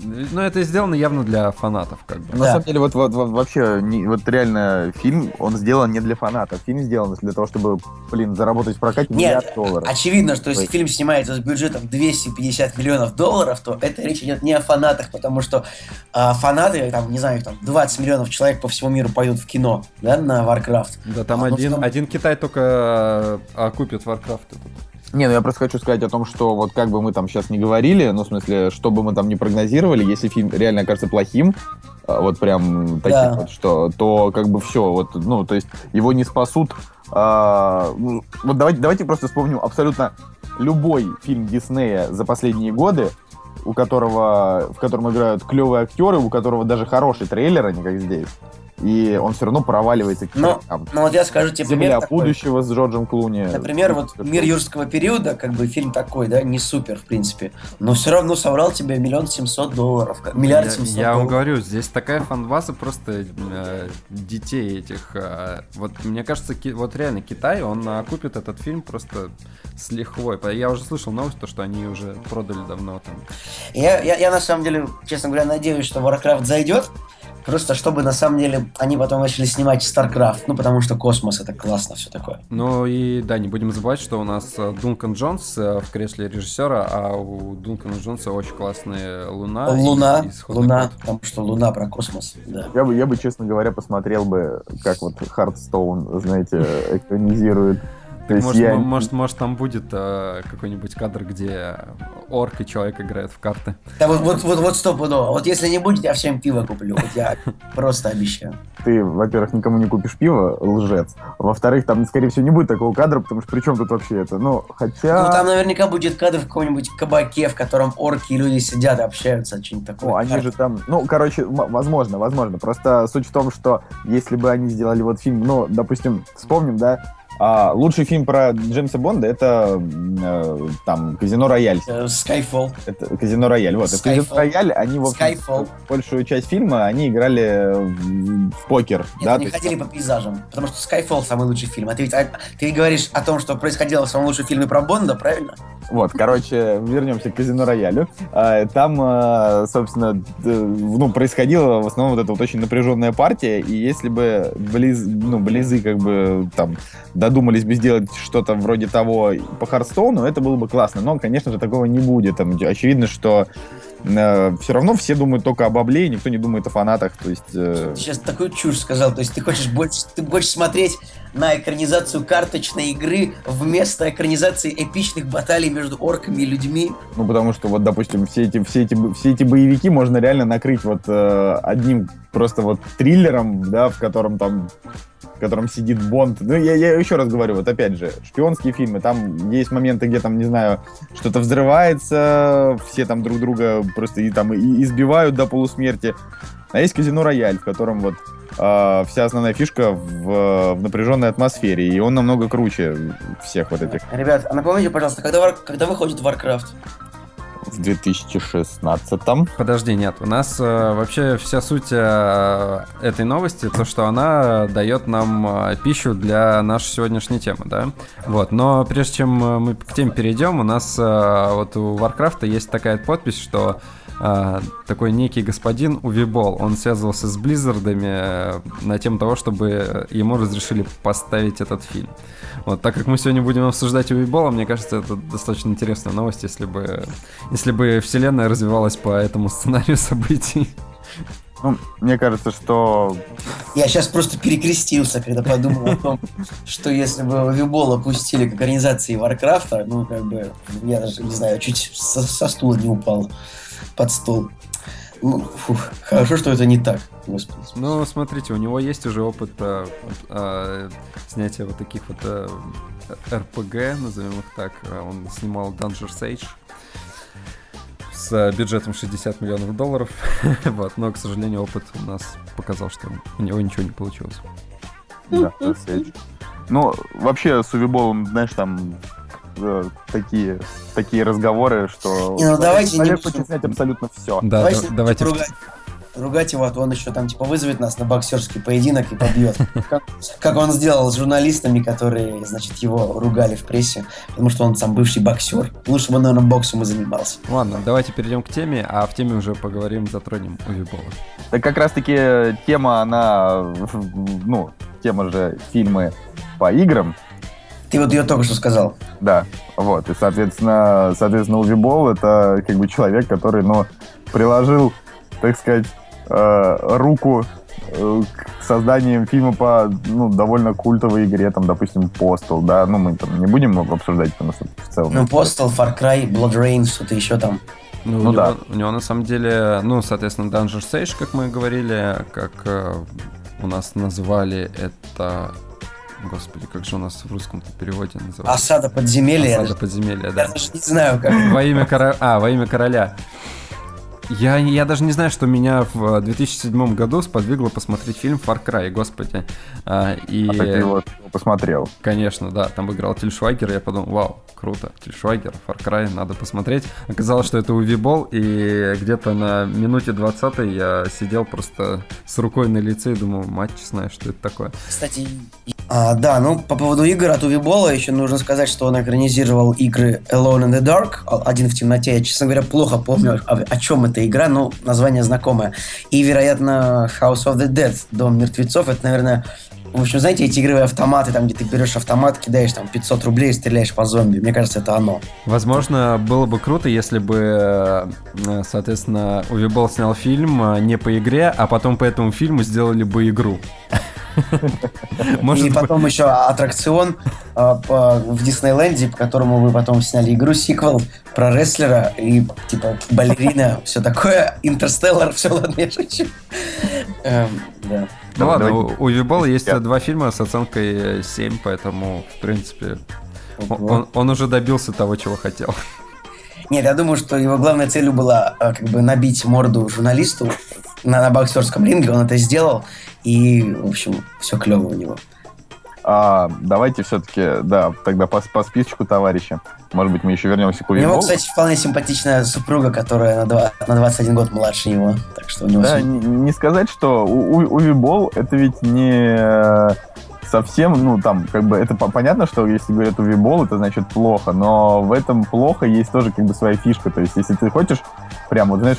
Ну, это сделано явно для фанатов, как бы. На самом деле, вот, вот, вот вообще, не, вот реально фильм, он сделан не для фанатов. Фильм сделан для того, чтобы, блин, заработать в прокате Нет, миллиард долларов. очевидно, что если Ой. фильм снимается с бюджетом 250 миллионов долларов, то это речь идет не о фанатах, потому что а, фанаты, там, не знаю, там 20 миллионов человек по всему миру пойдут в кино, да, на Warcraft. Да, там А, один, там- один Китай только э, окупит Warcraft этот. Не, ну я просто хочу сказать о том, что вот как бы мы там сейчас не говорили, ну, в смысле, что бы мы там не прогнозировали, если фильм реально окажется плохим, а, вот прям таким Да. вот, что, то как бы все, вот, ну, то есть его не спасут. а, ну, вот давайте, давайте просто вспомним абсолютно любой фильм Диснея за последние годы, у которого, в котором играют клевые актеры, у которого даже хороший трейлер, а не как здесь. И он все равно проваливается к Но, чертям. но вот я скажу тебе пример Земля такой. будущего с Джорджем Клуни. Например, вот «Мир юрского периода», как бы фильм такой, да, не супер, в принципе, но все равно собрал тебе миллион семьсот долларов, миллиард Я, семьсот я вам долларов. говорю, здесь такая фанбаза просто э, детей этих. э, вот мне кажется, Ки- вот реально Китай, он э, купит этот фильм просто с лихвой. Я уже слышал новость, то, что они уже продали давно там. Я, я, я на самом деле, честно говоря, надеюсь, что Warcraft зайдет, просто чтобы на самом деле они потом начали снимать StarCraft, ну потому что космос это классно, все такое. Ну и да, не будем забывать, что у нас э, Дункан Джонс э, в кресле режиссера, а у Дункана Джонса очень классная Луна. и Луна, исходный Луна, код. потому что Луна про космос, да. Я бы, я бы, честно говоря, посмотрел бы, как вот Hearthstone, знаете, экранизирует. То есть Может, я- м- может, может, там будет э, какой-нибудь кадр, где орк и человек играют в карты. Да вот, вот, вот, вот стопудово. Вот если не будет, я всем пиво куплю. Вот я просто обещаю. ты, во-первых, никому не купишь пиво, лжец. Во-вторых, там, скорее всего, не будет такого кадра, потому что при чем тут вообще это? Ну, хотя... Ну там наверняка будет кадр в каком-нибудь кабаке, в котором орки и люди сидят и общаются, что-нибудь такое. Ну, они же там, ну, короче, м- возможно, возможно. Просто суть в том, что если бы они сделали вот фильм, ну, допустим, вспомним, да, а, лучший фильм про Джеймса Бонда это э, там Казино Рояль. Э, Skyfall. Это Казино Рояль. Вот, это Казино Skyfall. Рояль, они, в общем, Skyfall. большую часть фильма они играли в, в покер. Нет, да, они есть ходили по пейзажам. Потому что Skyfall самый лучший фильм. А ты ведь а, ты говоришь о том, что происходило в самом лучшем фильме про Бонда, правильно? Вот, короче, вернемся к казино Роялю. А, Там, а, собственно, ну, происходила в основном вот эта вот очень напряженная партия, и если бы близ, ну, близы как бы там додумались бы сделать что-то вроде того по Хардстоуну, это было бы классно. Но, конечно же, такого не будет. Там очевидно, что все равно все думают только об обле, никто не думает о фанатах. То есть, э, сейчас такую чушь сказал. То есть ты хочешь больше, ты хочешь смотреть на экранизацию карточной игры вместо экранизации эпичных баталий между орками и людьми. Ну, потому что, вот, допустим, все эти, все эти, все эти боевики можно реально накрыть вот э, одним просто вот триллером, да, в котором там в котором сидит Бонд. Ну, я, я еще раз говорю, вот опять же, шпионские фильмы, там есть моменты, где там, не знаю, что-то взрывается, все там друг друга просто и там и избивают до полусмерти. А есть казино Рояль, в котором вот э, вся основная фишка в, в напряженной атмосфере, и он намного круче всех вот этих Ребят, а напомните, пожалуйста, когда, Вар- когда выходит Warcraft? в 2016-м. Подожди, нет, у нас э, вообще вся суть э, этой новости, то, что она дает нам э, пищу для нашей сегодняшней темы, да? Вот, но прежде чем э, мы к теме перейдем, у нас э, вот у Варкрафта есть такая подпись, что э, такой некий господин Увибол, он связывался с Близзардами э, на тему того, чтобы ему разрешили поставить этот фильм. Вот, так как мы сегодня будем обсуждать Увибола, мне кажется, это достаточно интересная новость, если бы, если бы вселенная развивалась по этому сценарию событий. Ну, мне кажется, что Я сейчас просто перекрестился, когда подумал о том, что если бы Вибол опустили к организации Варкрафта, ну, как бы, я даже, не знаю, чуть со, со стула не упал под стол. Ну, фух, хорошо, что это не так, господи. Ну, смотрите, у него есть уже опыт э, э, снятия вот таких вот э, РПГ, назовем их так. Он снимал Dungeon Age с бюджетом 60 миллионов долларов. вот, но, к сожалению, опыт у нас показал, что у него ничего не получилось. Да. Ну, вообще, с Увиболом, знаешь, там э, такие, такие разговоры, что Не, ну давайте не человек будем. хочет снять абсолютно все. Да, Давайте давайте. ругать ругать его, а то он еще там типа вызовет нас на боксерский поединок и побьет. Как, как он сделал с журналистами, которые, значит, его ругали в прессе, потому что он сам бывший боксер. Лучше бы, наверное, боксом и занимался. Ладно, давайте перейдем к теме, а в теме уже поговорим, затронем Увибола. Так как раз-таки тема, она, ну, тема же фильмы по играм, Ты вот ее только что сказал. Да, вот. И, соответственно, соответственно, Увибол это как бы человек, который, ну, приложил, так сказать, э, руку э, к созданием фильма по, ну, довольно культовой игре, там, допустим, Postal, да, ну, мы там не будем обсуждать, потому что в целом... Ну, Postal, Far Cry, Blood Rain, что-то еще там. Ну, Ну у, да. него, у него на самом деле, ну, соответственно, Danger Sage, как мы говорили, как э, у нас назвали это... Господи, как же у нас в русском переводе называется? Осада подземелья. я Осада подземелья, Я да. даже не знаю, как. Во имя короля. А, во имя короля. Я, я даже не знаю, что меня в 2007 году сподвигло посмотреть фильм Far Cry, господи. А, и, А ты его посмотрел. конечно, да, там играл Тиль Швайгер, я подумал, вау, круто, Тиль Швайгер, Far Cry, надо посмотреть. Оказалось, что это Увибол, и где-то на минуте 20 я сидел просто с рукой на лице и думал, мать честная, что это такое. Кстати, а, да, ну, по поводу игр от Увибола еще нужно сказать, что он экранизировал игры Alone in the Dark, а- «Один в темноте». Я, честно говоря, плохо помню, о, о чем эта игра, но название знакомое. И, вероятно, House of the Dead, Дом мертвецов. Это, наверное, в общем, знаете, эти игровые автоматы, там, где ты берешь автомат, кидаешь там 500 рублей и стреляешь по зомби. Мне кажется, это оно. Возможно, было бы круто, если бы, э, соответственно, Увибол снял фильм э, не по игре, а потом по этому фильму сделали бы игру. Может и быть, потом еще аттракцион а, по- в Диснейленде, по которому вы потом сняли игру, сиквел про рестлера и типа балерина, все такое, Интерстеллар, все, ладно, я шучу. Эм, Да. Ну ладно, Давайте. у, у есть два фильма с оценкой э, 7, поэтому, в принципе, он, он- он уже добился того, чего хотел. Нет, я думаю, что его главной целью была а, как бы набить морду журналисту на, на боксерском ринге, он это сделал, и, в общем, все клево у него. А, давайте все-таки, да, тогда по, по списочку, товарища. Может быть, мы еще вернемся к У него, кстати, вполне симпатичная супруга, которая на, два- на 21 год младше него, так что у него Да, всё- не, не сказать, что у, у- Увибол это ведь не э, совсем, ну, там, как бы, это по- понятно, что если говорят Увибол, это значит плохо, но в этом плохо есть тоже, как бы, своя фишка. То есть, если ты хочешь прям, вот, знаешь,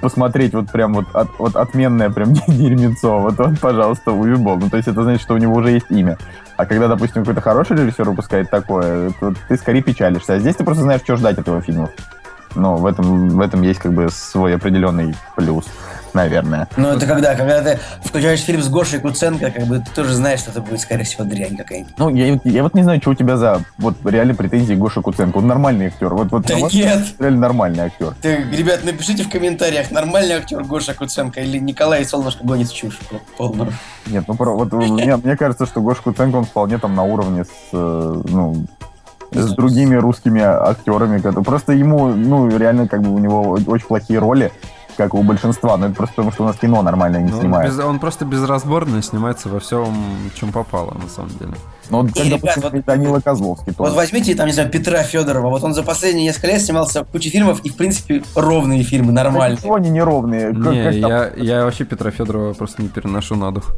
посмотреть вот прям вот, от, вот отменное прям дерьмецо, вот, вот, пожалуйста, Увибол. Ну, то есть, это значит, что у него уже есть имя. А когда, допустим, какой-то хороший режиссер выпускает такое, то ты скорее печалишься. А здесь ты просто знаешь, что ждать от его фильмов. Ну, в этом, в этом есть как бы свой определенный плюс, наверное. Ну, это когда, когда ты включаешь фильм с Гошей Куценко, как бы ты тоже знаешь, что это будет, скорее всего, дрянь какая-нибудь. Ну, я, я вот не знаю, что у тебя за вот реально претензии к Гоше Куценко. Он нормальный актер. Вот, вот Да на ваш нет! реально нормальный актер. Ты, ребят, напишите в комментариях, нормальный актер Гоша Куценко или Николай Солнышко гонит чушь полную. Нет, ну про- вот мне, мне кажется, что Гоша Куценко он вполне там на уровне с, э, ну, с другими русскими актерами. Просто ему, ну, реально, как бы у него очень плохие роли, как у большинства. Но это просто потому, что у нас кино нормально не Ну, снимает. без- он просто безразборно снимается во всем, чем попало, на самом деле. Ну, вот, как, ребят, вот- Данила Козловский Вот тоже. возьмите, там, не знаю, Петра Федорова. Вот он за последние несколько лет снимался в куче фильмов, и, в принципе, ровные фильмы, нормальные. Ничего они неровные. Как- Не, как я, я вообще Петра Федорова просто не переношу на дух.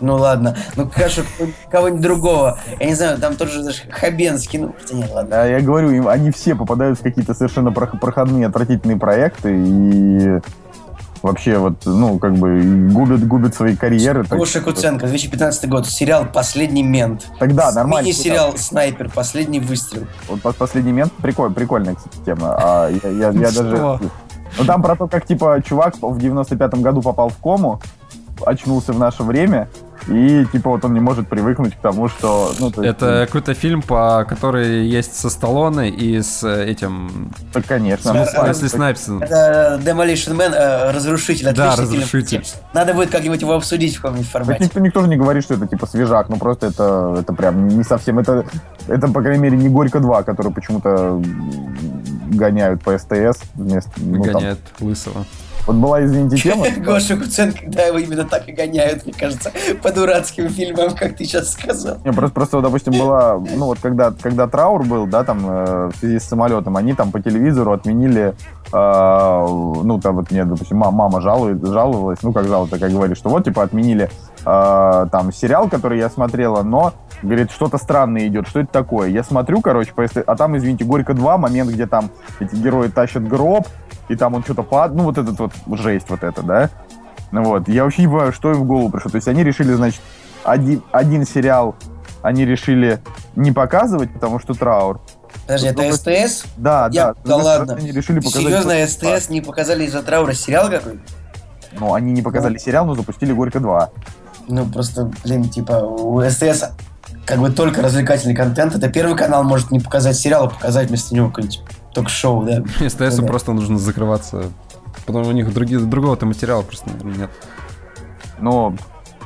Ну ладно, ну хорошо, кого-нибудь другого. Я не знаю, там тоже даже Хабенский, ну, хотя нет, ладно. Да, я говорю, им, они все попадают в какие-то совершенно прох- проходные, отвратительные проекты и вообще вот, ну, как бы губят, губят свои карьеры. Гоша Куценко, 2015 год, сериал «Последний мент». Тогда нормально. Мини-сериал «Снайпер. Последний выстрел». Вот пос- последний мент приколь, прикольная, кстати, тема. А, я, я- я Что? даже... Ну, там про то, как, типа, чувак в 95-м году попал в кому, очнулся в наше время, и, типа, вот он не может привыкнуть к тому, что... Ну, то есть, Это какой-то фильм, по который есть со Сталлоне и с э, этим... ну, конечно. С- Ну, а, Если Снайпсом. Это Demolition Man, э, Разрушитель. Да, отличный фильм. Разрушитель. Надо будет как-нибудь его обсудить в каком-нибудь Так формате. никто, никто же не говорит, что это типа свежак, ну просто это, это прям не совсем, это, это, по крайней мере, не Горько 2, который почему-то гоняют по СТС вместо, ну, там. Гоняет Лысого. Вот была, извините, тема. Гоша Куценко, когда его именно так и гоняют, мне кажется, по дурацким фильмам, как ты сейчас сказал. Не, просто, просто, допустим, была, ну вот когда, когда траур был, да, там, э, в связи с самолетом, они там по телевизору отменили, э, ну, ну, там вот мне, допустим, мама, мама жалует, жаловалась, ну, как жаловалась, как говорит, что вот, типа, отменили э, там сериал, который я смотрела, но, говорит, что-то странное идет, что это такое? Я смотрю, короче, а там, извините, Горько 2, момент, где там эти герои тащат гроб, и там он что-то пад, ну, вот этот вот жесть вот это, да? Ну вот, я вообще не понимаю, что им в голову пришло. То есть они решили, значит, один, один сериал они решили не показывать, потому что траур. Подожди, это СТС? Да, я, да. Да ладно. Они решили показать Серьезно, СТС не показали из-за траура сериал какой? Ну, они не показали сериал, но запустили Горько 2. Ну, просто, блин, типа, у СТС как бы только развлекательный контент. Это первый канал может не показать сериал, а показать вместо него какое-нибудь ток-шоу, да? СТС да. просто нужно закрываться. Потому у них другие, другого-то материала просто нет. Ну,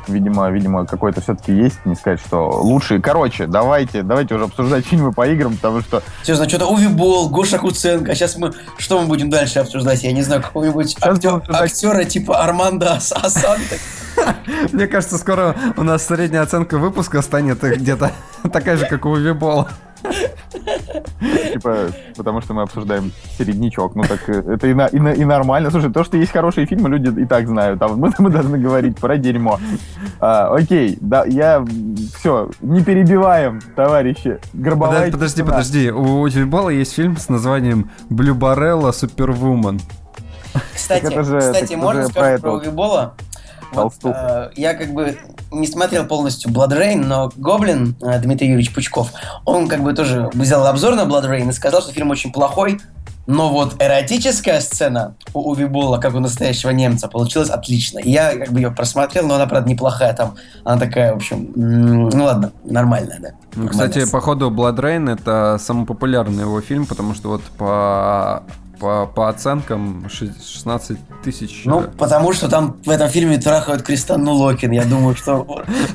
видимо, видимо, какой-то все-таки есть, не сказать, что лучший. Короче, давайте, давайте уже обсуждать фильмы по играм, потому что... Серьезно, что-то Уви Бол, Гоша Куценко, а сейчас мы, что мы будем дальше обсуждать? Я не знаю, какого-нибудь актер, актера типа Армандо Асанта. Мне кажется, скоро у нас средняя оценка выпуска станет где-то такая же, как у Уви Бола. Типа, потому что мы обсуждаем середнячок. Ну так э, это и, на, и, на, и нормально. Слушай, то, что есть хорошие фильмы, люди и так знают. А мы, мы должны говорить про дерьмо. А, окей, да, я... Все, не перебиваем, товарищи. Гробовая Подожди, подожди, подожди. У Тюбала есть фильм с названием «Блю Барелла Супервумен». Кстати, же, кстати можно сказать про Увибола? Вот, э, я как бы не смотрел полностью Blood Rain, но Гоблин, э, Дмитрий Юрьевич Пучков, он как бы тоже взял обзор на Blood Rain и сказал, что фильм очень плохой, но вот эротическая сцена у Уви Болла, как у настоящего немца, получилась отлично. И я как бы ее просмотрел, но она, правда, неплохая там. Она такая, в общем, ну ладно, нормальная, да. Ну, кстати, походу, Blood Rain это самый популярный его фильм, потому что вот по по, по оценкам 16 тысяч. Ну, потому что там в этом фильме трахают Кристанну Локин. Я думаю, что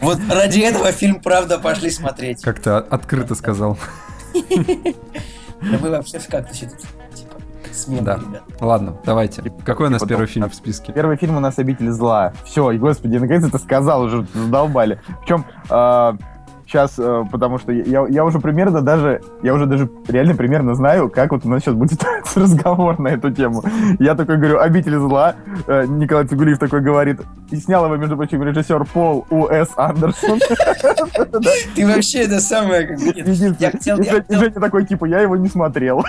вот ради этого фильм, правда, пошли смотреть. Как ты открыто сказал. Да мы вообще в кактусе тут, типа, да. ребят. Ладно, давайте. Какой у нас первый фильм в списке? Первый фильм у нас «Обитель зла». Все, и господи, наконец то сказал уже, задолбали. Причем а, сейчас, э, потому что я, я уже примерно даже, я уже даже реально примерно знаю, как вот у нас сейчас будет разговор на эту тему. Я такой говорю, «Обитель зла», э, Николай Цигулиев такой говорит, и снял его, между прочим, режиссер Пол У.С. Андерсон. Ты вообще это самое, как И Женя такой, типа, я его не смотрел.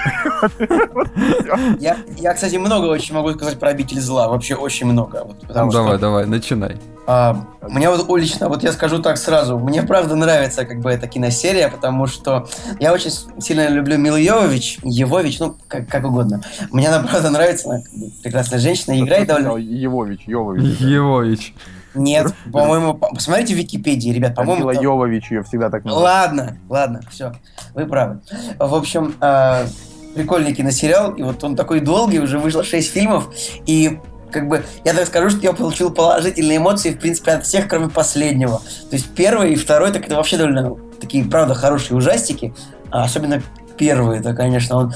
Я, кстати, много очень могу сказать про «Обитель зла», вообще очень много. Давай, давай, начинай. А, мне вот лично, вот я скажу так сразу, мне правда нравится как бы эта киносерия, потому что я очень сильно люблю Милу Йовович, Евович, ну, как, как угодно. Мне она правда нравится, она как бы, прекрасная женщина, играет довольно... Евович, Йовович. Евович. Нет, по-моему, посмотрите в Википедии, ребят, по-моему... Мила Йовович ее всегда так называют. Ладно, ладно, все, вы правы. В общем, э, прикольный киносериал, и вот он такой долгий, уже вышло 6 фильмов, и как бы, я так скажу, что я получил положительные эмоции, в принципе, от всех, кроме последнего. То есть первый и второй, так это вообще довольно такие, правда, хорошие ужастики. А особенно первый, это, конечно, он,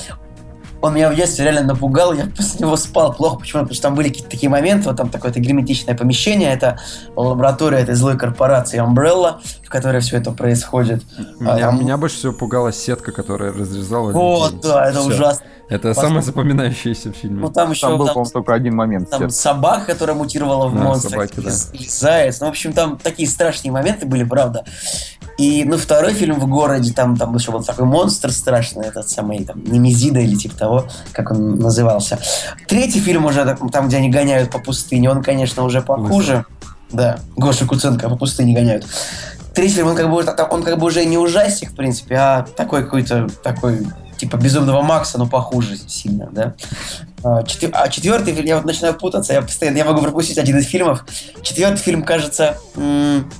он меня в детстве реально напугал, я после него спал плохо. Почему? Потому что там были какие-то такие моменты, вот там такое-то герметичное помещение, это лаборатория этой злой корпорации Umbrella, в которой все это происходит. Меня, а, там... меня больше всего пугала сетка, которая разрезала Вот, людей. да, это Всё. ужасно. Это Послушай. самое запоминающееся в фильме. Ну там еще там был, там, по-моему, только один момент. Там собака, которая мутировала в да, монстра, собаки, или, да. или заяц. Ну, в общем, там такие страшные моменты были, правда. И, ну, второй фильм в городе, там, там еще был такой монстр страшный, этот самый, там, Немезида или типа того, как он назывался. Третий фильм уже, там, где они гоняют по пустыне, он, конечно, уже похуже. Да, Гоша Куценко по пустыне гоняют. Третий фильм, он как бы, он как бы уже не ужастик, в принципе, а такой какой-то, такой типа Безумного Макса, но похуже сильно, да. А, а четвертый фильм, я вот начинаю путаться, я постоянно, я могу пропустить один из фильмов. Четвертый фильм, кажется, м-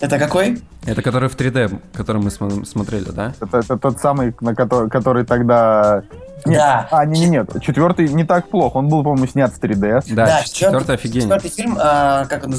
это какой? Это который в 3D, который мы см- смотрели, да? Это, это тот самый, на который, который тогда... Нет, да. А, не, не, нет. Четвертый не так плохо. Он был, по-моему, снят в 3D. Да, да четвертый, четвертый офигенный. Четвертый фильм, а, как он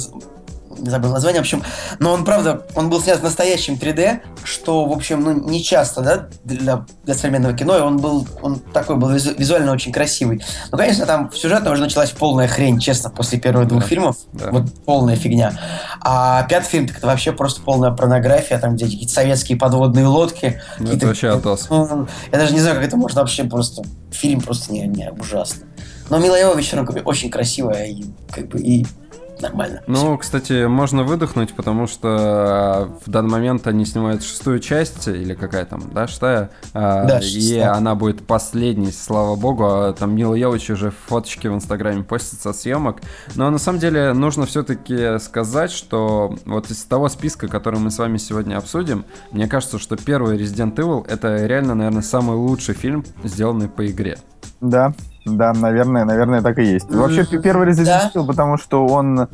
забыл название, в общем, но он, правда, он был снят в настоящем 3D, что, в общем, ну, не часто, да, для, для современного кино, и он был, он такой был визуально очень красивый. Но, конечно, там сюжетно уже началась полная хрень, честно, после первых двух да, фильмов, да. вот полная фигня. А пятый фильм, так это вообще просто полная порнография, там, где какие-то советские подводные лодки. Ну, это вообще атос. Ну, я даже не знаю, как это можно вообще просто, фильм просто не, не ужасно. Но Мила Йовович очень красивая и как бы и нормально. Ну, кстати, можно выдохнуть, потому что в данный момент они снимают шестую часть, или какая там, да, шестая? А, Да, И шестая. она будет последней, слава богу. А Там Мила Йович уже фоточки в Инстаграме постит со съемок. Но на самом деле нужно все-таки сказать, что вот из того списка, который мы с вами сегодня обсудим, мне кажется, что первый Resident Evil это реально, наверное, самый лучший фильм, сделанный по игре. Да, да, наверное, наверное, так и есть. Вообще, первый Resident. Evil, потому что он,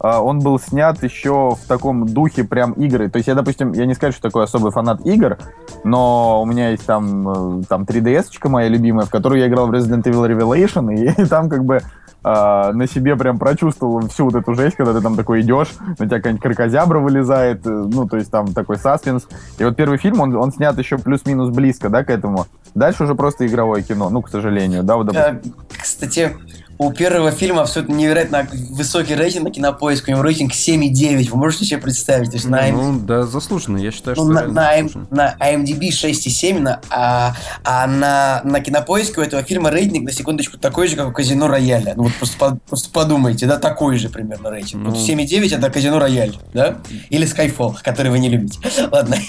он был снят еще в таком духе прям игры. То есть я, допустим, я не скажу, что такой особый фанат игр, но у меня есть там, э, там 3DS-очка моя любимая, в которую я играл в Resident Evil Revelation, и там как бы а, на себе прям прочувствовал всю вот эту жесть, когда ты там такой идешь, на тебя какая-нибудь крокозябра вылезает, э, ну, то есть там такой саспенс. И вот первый фильм, он, он снят еще плюс-минус близко, да, к этому. Дальше уже просто игровое кино, ну, к сожалению, да, вот, допустим. Кстати, у первого фильма абсолютно невероятно высокий рейтинг на кинопоиск. У него рейтинг 7,9. Вы можете себе представить? То есть на, Ну, да, заслуженно, я считаю, ну, что на, на, заслуженно. на IMDb 6,7, на, а, а на, на кинопоиске у этого фильма рейтинг, на секундочку, такой же, как у Казино Рояля. Ну вот просто, просто подумайте, да, такой же примерно рейтинг. Ну. Вот 7,9 это Казино Рояль, да? Или Skyfall, который вы не любите. Ладно.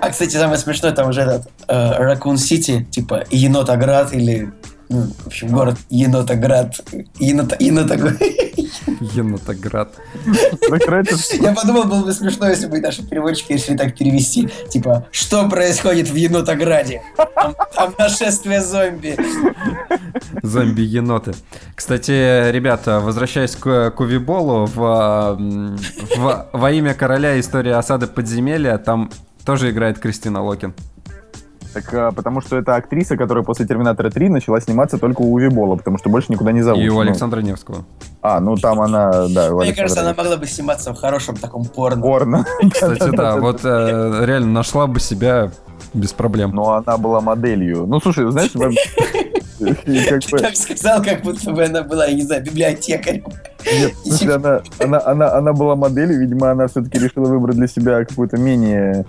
А, кстати, самое смешное, там уже этот Ракун Сити, типа Енотоград или ну, в общем, город Енотоград. Енота, Енотоград. Енотоград. Я подумал, было бы смешно, если бы наши переводчики решили так перевести. Типа, что происходит в Енотограде? Там, там нашествие зомби. Зомби-еноты. Кстати, ребята, возвращаясь к, к Увиболу, в, в- во имя короля история осады подземелья, там тоже играет Кристина Локин. Так, а, потому что это актриса, которая после Терминатора 3 начала сниматься только у Уви Болла, потому что больше никуда не зовут. И у Ну, Александра Невского. а, ну там она, да, Мне кажется, она могла бы сниматься в хорошем таком порно. Порно. Кстати, да, вот э, реально нашла бы себя без проблем. Но она была моделью. Ну, слушай, знаешь, как Ты бы- так сказал, как будто бы она была, я не знаю, библиотекарем. нет, она, она была моделью, видимо, она все-таки решила выбрать для себя какую-то менее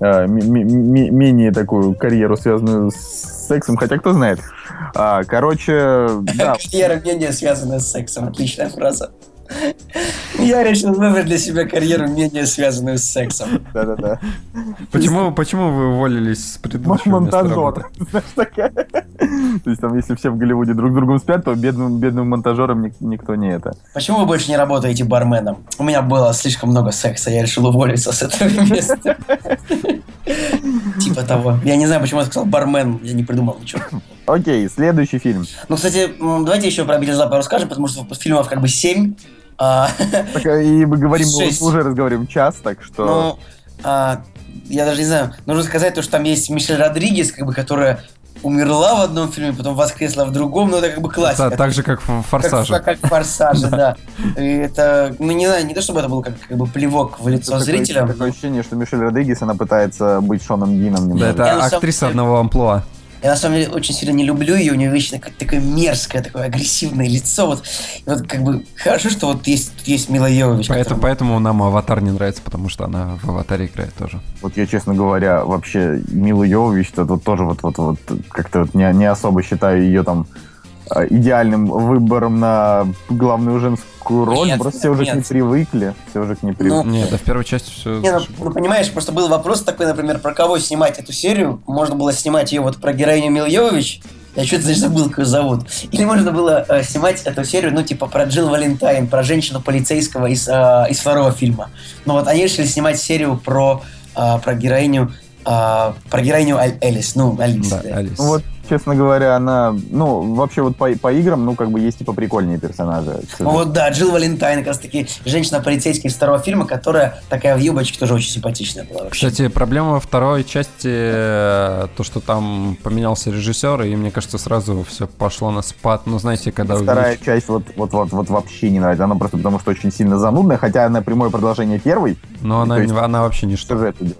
а, менее такую карьеру, связанную с сексом, хотя кто знает. А, короче, да, Карьера менее связанная с сексом. Отличная фраза. Я решил выбрать для себя карьеру менее связанную с сексом. да-да-да. Почему, почему вы уволились с предыдущего места Монтажер. Знаешь, такая. То есть там, если все в Голливуде друг с другом спят, то бедным, бедным монтажерам ник- никто не это. Почему вы больше не работаете барменом? У меня было слишком много секса, я решил уволиться с этого места. Типа того. Я не знаю, почему я сказал бармен, я не придумал ничего. Окей, следующий фильм. Ну, кстати, давайте еще про Белизапа расскажем, потому что фильмов как бы семь. А, Так, а, и мы говорим, мы уже разговариваем час, так что... Ну, а, я даже не знаю, нужно сказать то, что там есть Мишель Родригес, как бы, которая умерла в одном фильме, потом воскресла в другом, но это как бы классика. Да, так же, как в Как, «Форсаже». как, как в «Форсаже», да. И это, ну, не знаю, не то, чтобы это был как, как бы плевок в лицо Такое- зрителям. Такое ощущение, что Мишель Родригес, она пытается быть Шоном Дином Да, это самом актриса одного амплуа. Я на самом деле очень сильно не люблю ее, у нее вечно как такое мерзкое, такое агрессивное лицо. Вот, и вот как бы хорошо, что вот есть, есть Мила Йовович. Поэтому, которая- поэтому нам «Аватар» не нравится, потому что она в «Аватаре» играет тоже. Вот я, честно говоря, вообще Милу Йовович, это вот тоже вот, вот, вот как-то вот не, не особо считаю ее там идеальным выбором на главную женскую роль. Нет, Просто все уже к ней нет. привыкли. Все уже к ней Ну, привыкли. Нет, да в первой части все... Не, ну, ну, понимаешь, просто был вопрос такой, например, про кого снимать эту серию. Можно было снимать ее вот про героиню Мил Йовович. Я что-то значит, забыл, как ее зовут. Или можно было э, снимать эту серию, ну, типа, про Джилл Валентайн, про женщину полицейского из, э, из второго фильма. Но вот они решили снимать серию про, э, про героиню э, про героиню Аль- Элис, ну, Алис. Да, да. Алис. Ну вот, честно говоря, она, ну, вообще вот по, по играм, ну, как бы есть типа прикольнее персонажи. Ну вот, да, Джилл Валентайн, как раз таки женщина-полицейский из второго фильма, которая такая в юбочке тоже очень симпатичная была. вообще. Кстати, проблема во второй части, э, то, что там поменялся режиссер, и мне кажется, сразу все пошло на спад. Ну, знаете, когда Вторая увелич- часть вот, вот, вот, вот вообще не нравится. Она просто потому что очень сильно занудная, хотя она прямое продолжение первой. Но она, есть- она вообще не что. Сюжет идет.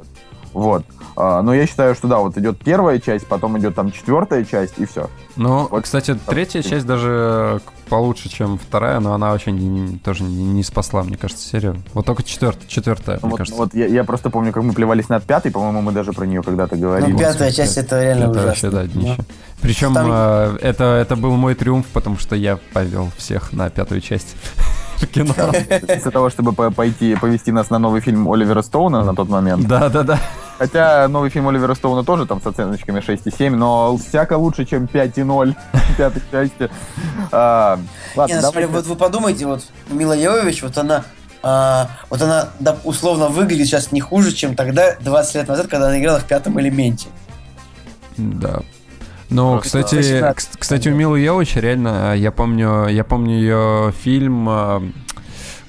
Вот. А, но я считаю, что да, вот идет первая часть, потом идет там четвертая часть, и все. Ну, Вот. кстати, третья часть даже получше, чем вторая, но она вообще не- тоже не, не спасла, мне кажется, серию. Вот только четвертая, четвертая, мне вот кажется. вот я, я просто помню, как мы плевались над пятой, по-моему, мы даже про нее когда-то говорили. Ну, пятая часть это реально Это ужасно. вообще, да, Ну, днище. Причем Там- э, это, это был мой триумф, потому что я повел всех на пятую часть в кино. Из-за того, чтобы по- пойти повести нас на новый фильм Оливера Стоуна на тот момент. Да-да-да. Хотя новый фильм Оливера Стоуна тоже там с оценочками 6,7, но всяко лучше, чем 5,0 пятой части. А, Не, Ладно, на самом деле, давайте. вот вы подумайте, вот Мила Йовович, вот она, а, вот она да, условно выглядит сейчас не хуже, чем тогда, 20 лет назад, когда она играла в пятом элементе. Да. Ну, кстати, кстати, у Милы Йович реально, э, я помню, я помню ее фильм, э,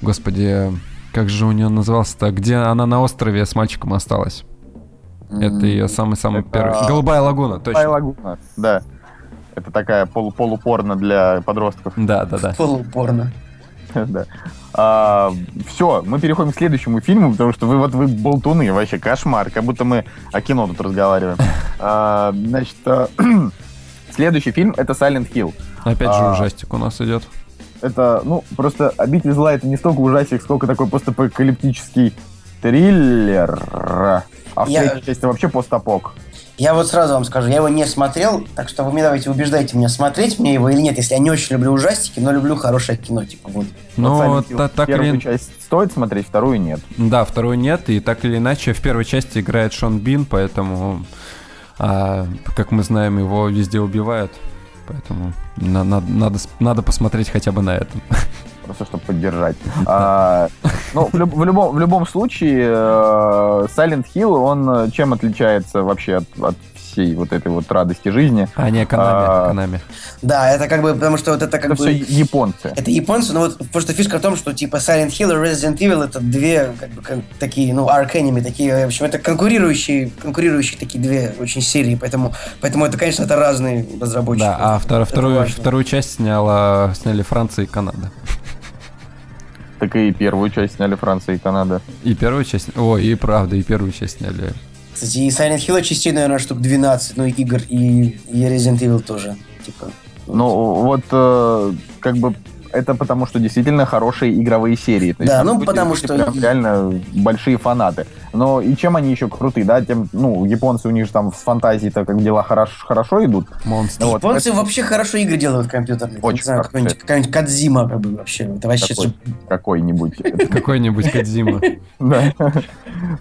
господи, как же у нее назывался-то, где она на острове с мальчиком осталась. Это ее самый-самый Это- первый. Голубая лагуна, точно. Лагуна, Да. Это такая полу полупорно для подростков. Да, да, да. Полупорно. да. Все, мы переходим к следующему фильму, потому что вы вот вы болтуны, вообще кошмар, как будто мы о кино тут разговариваем. А, значит, а, следующий фильм это Silent Hill. Опять же А. ужастик у нас идет. Это, ну, просто «Обитель зла» это не столько ужастик, сколько такой постапокалиптический триллер. А в Я- третьей части вообще постапок. Я вот сразу вам скажу, я его не смотрел, так что вы мне давайте убеждайте меня, смотреть мне его или нет, если я не очень люблю ужастики, но люблю хорошее кино, типа вот. Ну, Вот та- так первую или... часть стоит смотреть, вторую нет. Да, второй нет, и так или иначе в первой части играет Шон Бин, поэтому, а, как мы знаем, его везде убивают. Поэтому на- на- надо, надо посмотреть хотя бы на это. просто чтобы поддержать. А, ну, в, люб- в любом, в любом случае, э, Silent Hill, он э, чем отличается вообще от, от всей вот этой вот радости жизни? А не Канами, А. Канами. Да, это как бы, потому что вот это как Это бы... все японцы. Это японцы, но вот просто фишка в том, что типа Silent Hill и Resident Evil это две как бы кон- такие, ну, Ark Enemy, такие, в общем, это конкурирующие, конкурирующие такие две очень серии, поэтому, поэтому это, конечно, это разные разработчики. Да, а втор- Это вторую, важно. вторую часть сняла, сняли Франция и Канада. Так и первую часть сняли Франция и Канада. И первую часть... Ой, и правда, и первую часть сняли. Кстати, и Silent Hill частей, наверное, штук 12, ну, и игр, и, и Resident Evil тоже, типа. Ну, вот э, как бы это потому, что действительно хорошие игровые серии. То есть Да, там ну, люди- потому люди что- прям реально большие фанаты. Но и чем они еще крутые, да? Тем, ну, японцы у них же там с фантазией-то как дела хорошо, хорошо идут. Монстр. Ну вот, Японцы это вообще хорошо игры делают компьютерные. Очень Не знаю, хорошо. какой-нибудь, какая-нибудь Кадзима, как бы, вообще. Это вообще... какой-нибудь. Какой-нибудь Кадзима. Да.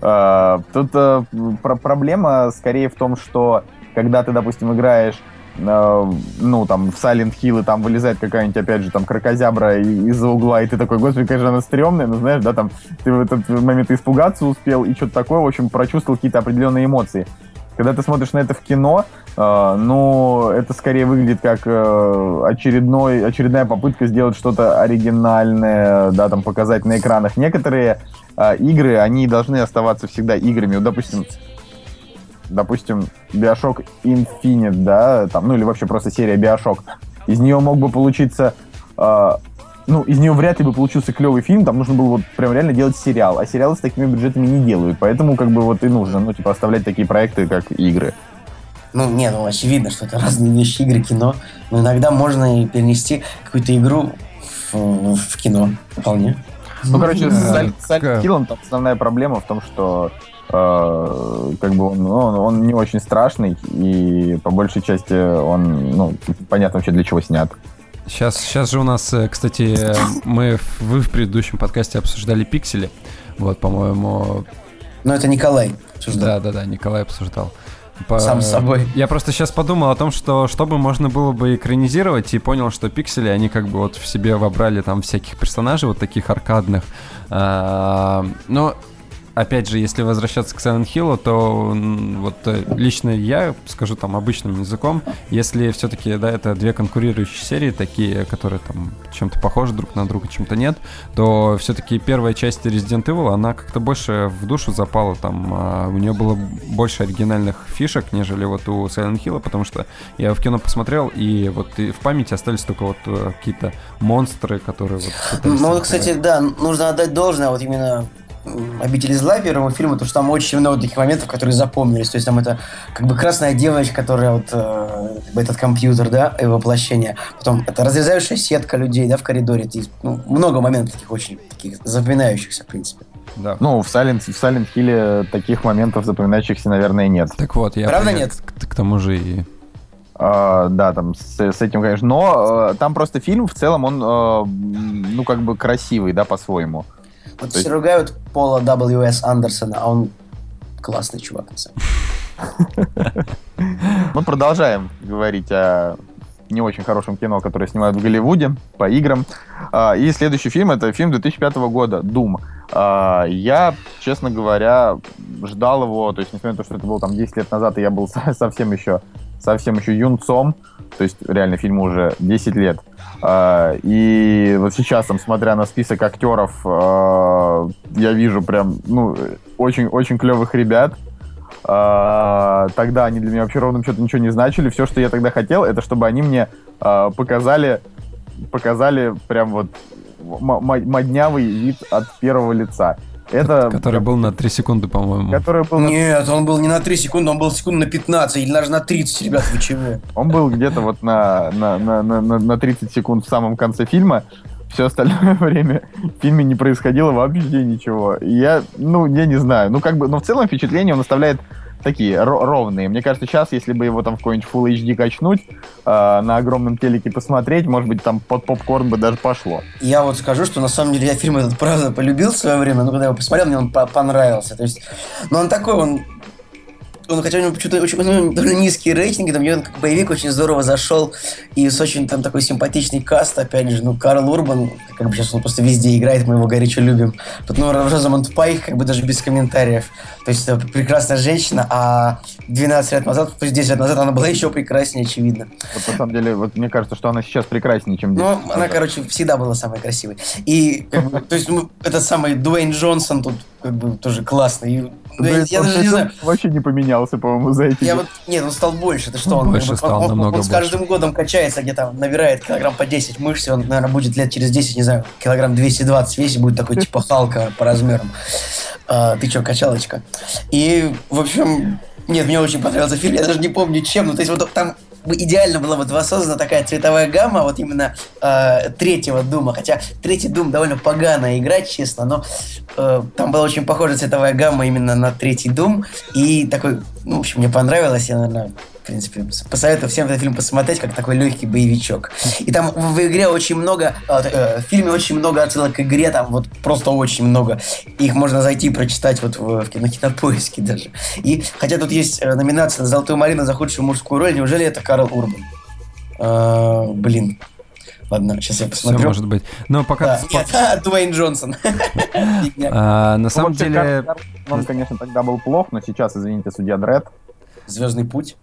А, Тут э, про- проблема скорее в том, что когда ты, допустим, играешь ну, там, в Silent Hill, и там вылезает какая-нибудь, опять же, там, крокозябра из-за угла, и ты такой, господи, конечно, она стрёмная, но знаешь, да, там, ты в этот момент испугаться успел, и что-то такое, в общем, прочувствовал какие-то определенные эмоции. Когда ты смотришь на это в кино, э, ну, это скорее выглядит как э, очередной, очередная попытка сделать что-то оригинальное, да, там, показать на экранах. Некоторые э, игры, они должны оставаться всегда играми. Вот, допустим, допустим, Bioshock Infinite, да, там, ну или вообще просто серия Bioshock. Из нее мог бы получиться, э, ну, из нее вряд ли бы получился клевый фильм, там нужно было вот прям реально делать сериал, а сериалы с такими бюджетами не делают, поэтому как бы вот и нужно, ну, типа, оставлять такие проекты, как игры. Ну, не, ну, очевидно, что это разные вещи, игры, кино. Но иногда можно и перенести какую-то игру в, в кино. Вполне. Ну, короче, с Silent- с Silent Hill там основная проблема в том, что э, как бы он, ну, он, не очень страшный, и по большей части он, ну, понятно вообще для чего снят. Сейчас, сейчас же у нас, э, кстати, мы, в- вы в предыдущем подкасте обсуждали пиксели. Вот, по-моему, Но это Николай обсуждал. да, да, да, Николай обсуждал. По- Сам с собой. Я просто сейчас подумал о том, что чтобы можно было бы экранизировать, и понял, что пиксели, они как бы вот в себе вобрали там всяких персонажей, вот таких аркадных. А, Но опять же, если возвращаться к Silent Hill, то вот э, лично я скажу там обычным языком, если все-таки, да, это две конкурирующие серии, такие, которые там чем-то похожи друг на друга, чем-то нет, то все-таки первая часть Resident Evil, она как-то больше в душу запала, там а, у нее было больше оригинальных фишек, нежели вот у Silent Hill, потому что я в кино посмотрел, и вот и в памяти остались только вот э, какие-то монстры, которые вот Ну, кстати, да, нужно отдать должное, вот именно «Обители зла» первому фильму, потому что там очень много таких моментов, которые запомнились. То есть там это как бы красная девочка, которая вот э, этот компьютер, да, и воплощение. Потом это разрезающая сетка людей, да, в коридоре. Это есть, ну, много моментов таких очень таких запоминающихся, в принципе. Да. Ну, в Silent, в Silent Hill таких моментов запоминающихся, наверное, нет. Так вот, я Правда нет? К, к тому же и... А, да, там с, с этим, конечно. Но э, там просто фильм в целом, он, м, ну, как бы красивый, да, по-своему. Вот все ругают Пола W.S. Андерсона, а он классный чувак, на самом деле. Мы продолжаем говорить о не очень хорошем кино, которое снимают в Голливуде по играм. А, И следующий фильм это фильм 2005 года Doom. А, Я, честно говоря, ждал его, то есть несмотря на то, что это было там 10 лет назад, и я был со- совсем еще совсем еще юнцом, то есть реально фильму уже 10 лет. А, И вот сейчас, там, смотря на список актеров, а, я вижу прям, ну, очень, очень клевых ребят. А, тогда они для меня вообще ровным счетом ничего не значили. Все, что я тогда хотел, это чтобы они мне показали, показали прям вот моднявый вид от первого лица. Это Который был на 3 секунды, по-моему. который был, на- Нет, он был не на 3 секунды, он был секунд на 15, или даже на 30, ребят, вы чего? он был где-то вот на, на, на, на, на- на 30 секунд в самом конце фильма. Все остальное время в фильме не происходило вообще ничего. И я, ну, я не знаю. Ну, как бы, но в целом впечатление он оставляет такие ро- ровные. Мне кажется, сейчас, если бы его там в какой-нибудь Full HD качнуть, э, на огромном телеке посмотреть, может быть, там под попкорн бы даже пошло. Я вот скажу, что на самом деле я фильм этот правда полюбил в свое время, но когда я его посмотрел, мне он по- понравился. То есть, ну он такой, он он, хотя у него почему-то очень ну, довольно низкие рейтинги, там, он как боевик очень здорово зашел, и с очень там такой симпатичный каст, опять же, ну, Карл Урбан, как бы сейчас он просто везде играет, мы его горячо любим. Тут, ну, Розамонд Пайк, как бы даже без комментариев. То есть, это прекрасная женщина, а 12 лет назад, то есть 10 лет назад она была еще прекраснее, очевидно. Вот, на самом деле, вот мне кажется, что она сейчас прекраснее, чем 10 Ну, она, назад. короче, всегда была самой красивой. И, как бы, то есть, ну, этот самый Дуэйн Джонсон тут, как бы, тоже классный. И, ну, Да, я, он даже не знаю. Вообще не поменялся, по-моему, за эти Я вот, нет, он стал больше, ты что, он, Больше он- стал, он- он- намного он с каждым годом качается, где-то набирает килограмм по 10 мышц, и он, наверное, будет лет через 10, не знаю, килограмм 220 весит, будет такой типа Халка по размерам. А, ты что, качалочка? И, в общем, нет, мне очень понравился фильм, я даже не помню чем, ну, то есть вот там идеально была вот воссоздана такая цветовая гамма вот именно э, третьего Дума, хотя третий Дум довольно погано играть, честно, но э, там была очень похожая цветовая гамма именно на третий Дум, и такой, ну, в общем, мне понравилось, я, наверное, в принципе, посоветую всем этот фильм посмотреть, как такой легкий боевичок. И там в, в игре очень много, э, э, в фильме очень много отсылок к игре, там вот просто очень много. Их можно зайти и прочитать вот в, в кино, кинопоиске даже. И хотя тут есть э, номинация на «Золотую Марину» за худшую мужскую роль, неужели это Карл Урбан? Э, блин. Ладно, сейчас я Все посмотрю. может быть. Но пока... Да, нет, а, Дуэйн Джонсон. А, на самом деле... Он, конечно, тогда был плох, но сейчас, извините, судья Дред, Звездный путь.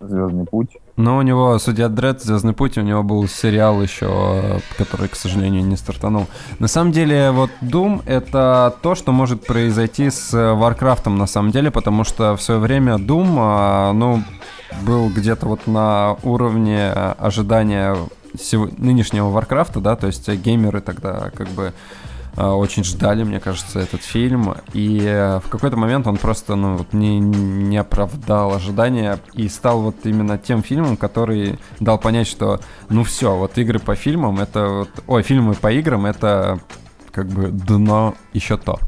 Звездный путь. Но у него, судья Дред, Звездный путь, у него был сериал еще, который, к сожалению, не стартанул. На самом деле, вот Doom — это то, что может произойти с Варкрафтом, на самом деле, потому что в свое время Doom, а, ну, был где-то вот на уровне ожидания нынешнего Варкрафта, да, то есть геймеры тогда как бы очень ждали, мне кажется, этот фильм. И э, в какой-то момент он просто ну, вот не, не оправдал ожидания и стал вот именно тем фильмом, который дал понять, что ну все, вот игры по фильмам это вот. Ой, фильмы по играм это как бы дно еще то.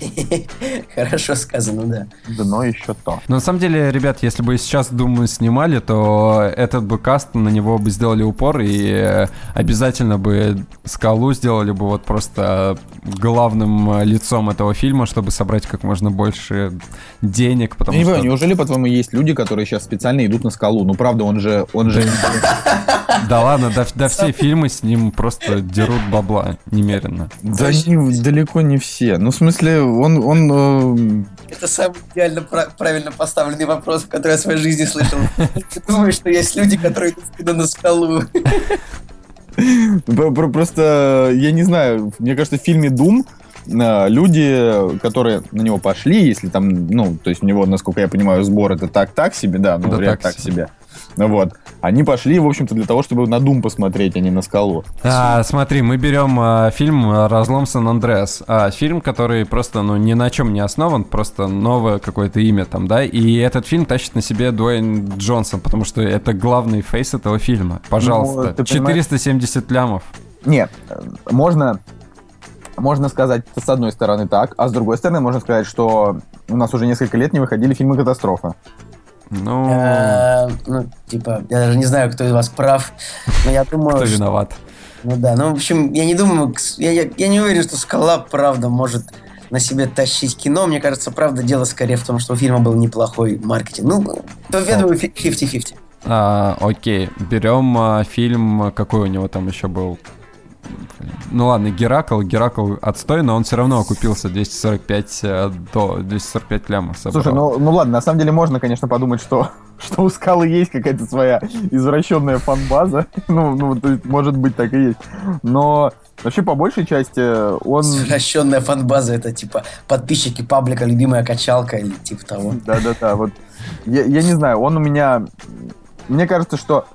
Хорошо сказано, да. Дно еще то. Но на самом деле, ребят, если бы сейчас Думу снимали, то этот бы каст, на него бы сделали упор и э, обязательно бы Скалу сделали бы вот просто главным э, лицом этого фильма, чтобы собрать как можно больше денег, потому Я не что... понимаю, неужели, по-твоему, есть люди, которые сейчас специально идут на скалу? Ну, правда, он же... Он же... Да ладно, да, да все фильмы с ним просто дерут бабла немерено. Да не- далеко не все. Ну, в смысле, он... он э, Это самый идеально пра- правильно поставленный вопрос, который я в своей жизни слышал. Ты думаешь, что есть люди, которые идут на скалу? Про- про- Просто, я не знаю, мне кажется, в фильме «Дум» э, люди, которые на него пошли, если там, ну, то есть у него, насколько я понимаю, сбор это так-так себе, да, ну, Да вряд так так себе. Вот. Они пошли, в общем-то, для того, чтобы на Дум посмотреть, а не на скалу. А, смотри, мы берем а, фильм «Разлом Сан-Андреас». А, фильм, который просто, ну, ни на чем не основан, просто новое какое-то имя там, да? И этот фильм тащит на себе Дуэйн Джонсон, потому что это главный фейс этого фильма. Пожалуйста. Ну, ты понимаешь- 470 лямов. Нет, можно, можно сказать с одной стороны так, а с другой стороны можно сказать, что у нас уже несколько лет не выходили фильмы катастрофы. Ну, Э, Ну, типа, я даже не знаю, кто из вас прав, но я думаю, кто виноват? Ну да, ну, в общем, я не думаю, я, я, я не уверен, что «Скала», правда, может на себе тащить кино. Мне кажется, правда, дело скорее в том, что у фильма был неплохой маркетинг. Ну, то я думаю, фи- 50-50. А, окей, берем а, фильм, какой у него там еще был? Ну ладно, Геракл, Геракл отстой, но он все равно окупился 245 э, до 245 лямов собрал. Слушай, ну, ну ладно, на самом деле можно, конечно, подумать, что, что у Скалы есть какая-то своя извращенная фан-база. Ну, ну, то есть, может быть, так и есть. Но вообще, по большей части, он... Извращенная фан-база это типа подписчики паблика «Любимая качалка» или типа того. Да-да-да, вот. Я, я не знаю, он у меня... Мне кажется, что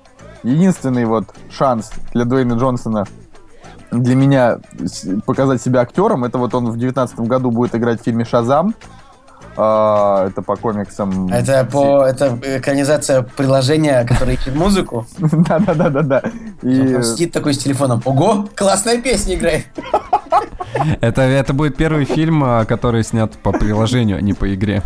единственный вот шанс для Дуэйна Джонсона для меня показать себя актером, это вот он в девятнадцатом году будет играть в фильме «Шазам». А, это по комиксам. Это по это экранизация приложения, которое ищет музыку. Да-да-да-да-да. И... Он сидит такой с телефоном. Ого, классная песня играет. Это, это будет первый фильм, а, который снят по приложению, а не по игре.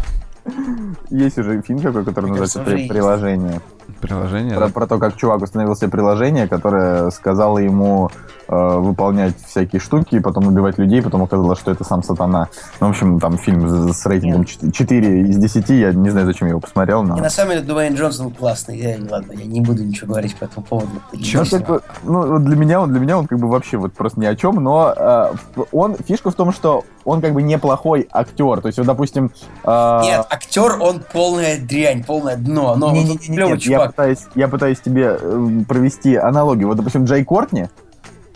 Есть уже фильм такой, который называется кажется, уже «При- есть. «Приложение». Приложение? Про, да? про то, как чувак установил себе приложение, которое сказало ему э, выполнять всякие штуки, потом убивать людей, потом оказалось, что это сам сатана. Ну, в общем, там фильм с, с рейтингом 4 из 10, я не знаю, зачем я его посмотрел, но... И на самом деле Дуэйн Джонсон классный. Я, ладно, я не буду ничего говорить по этому поводу. Ну, как бы, ну, вот для меня он для меня он как бы вообще вот просто ни о чем, но э, он фишка в том, что он как бы неплохой актер. То есть, вот, допустим, э, Нет, актер, он полная дрянь, полное дно. Но он Не-не-не-не, клевый нет, я чувак. Пытаюсь, я пытаюсь тебе э, провести аналогию. Вот, допустим, Джей Кортни,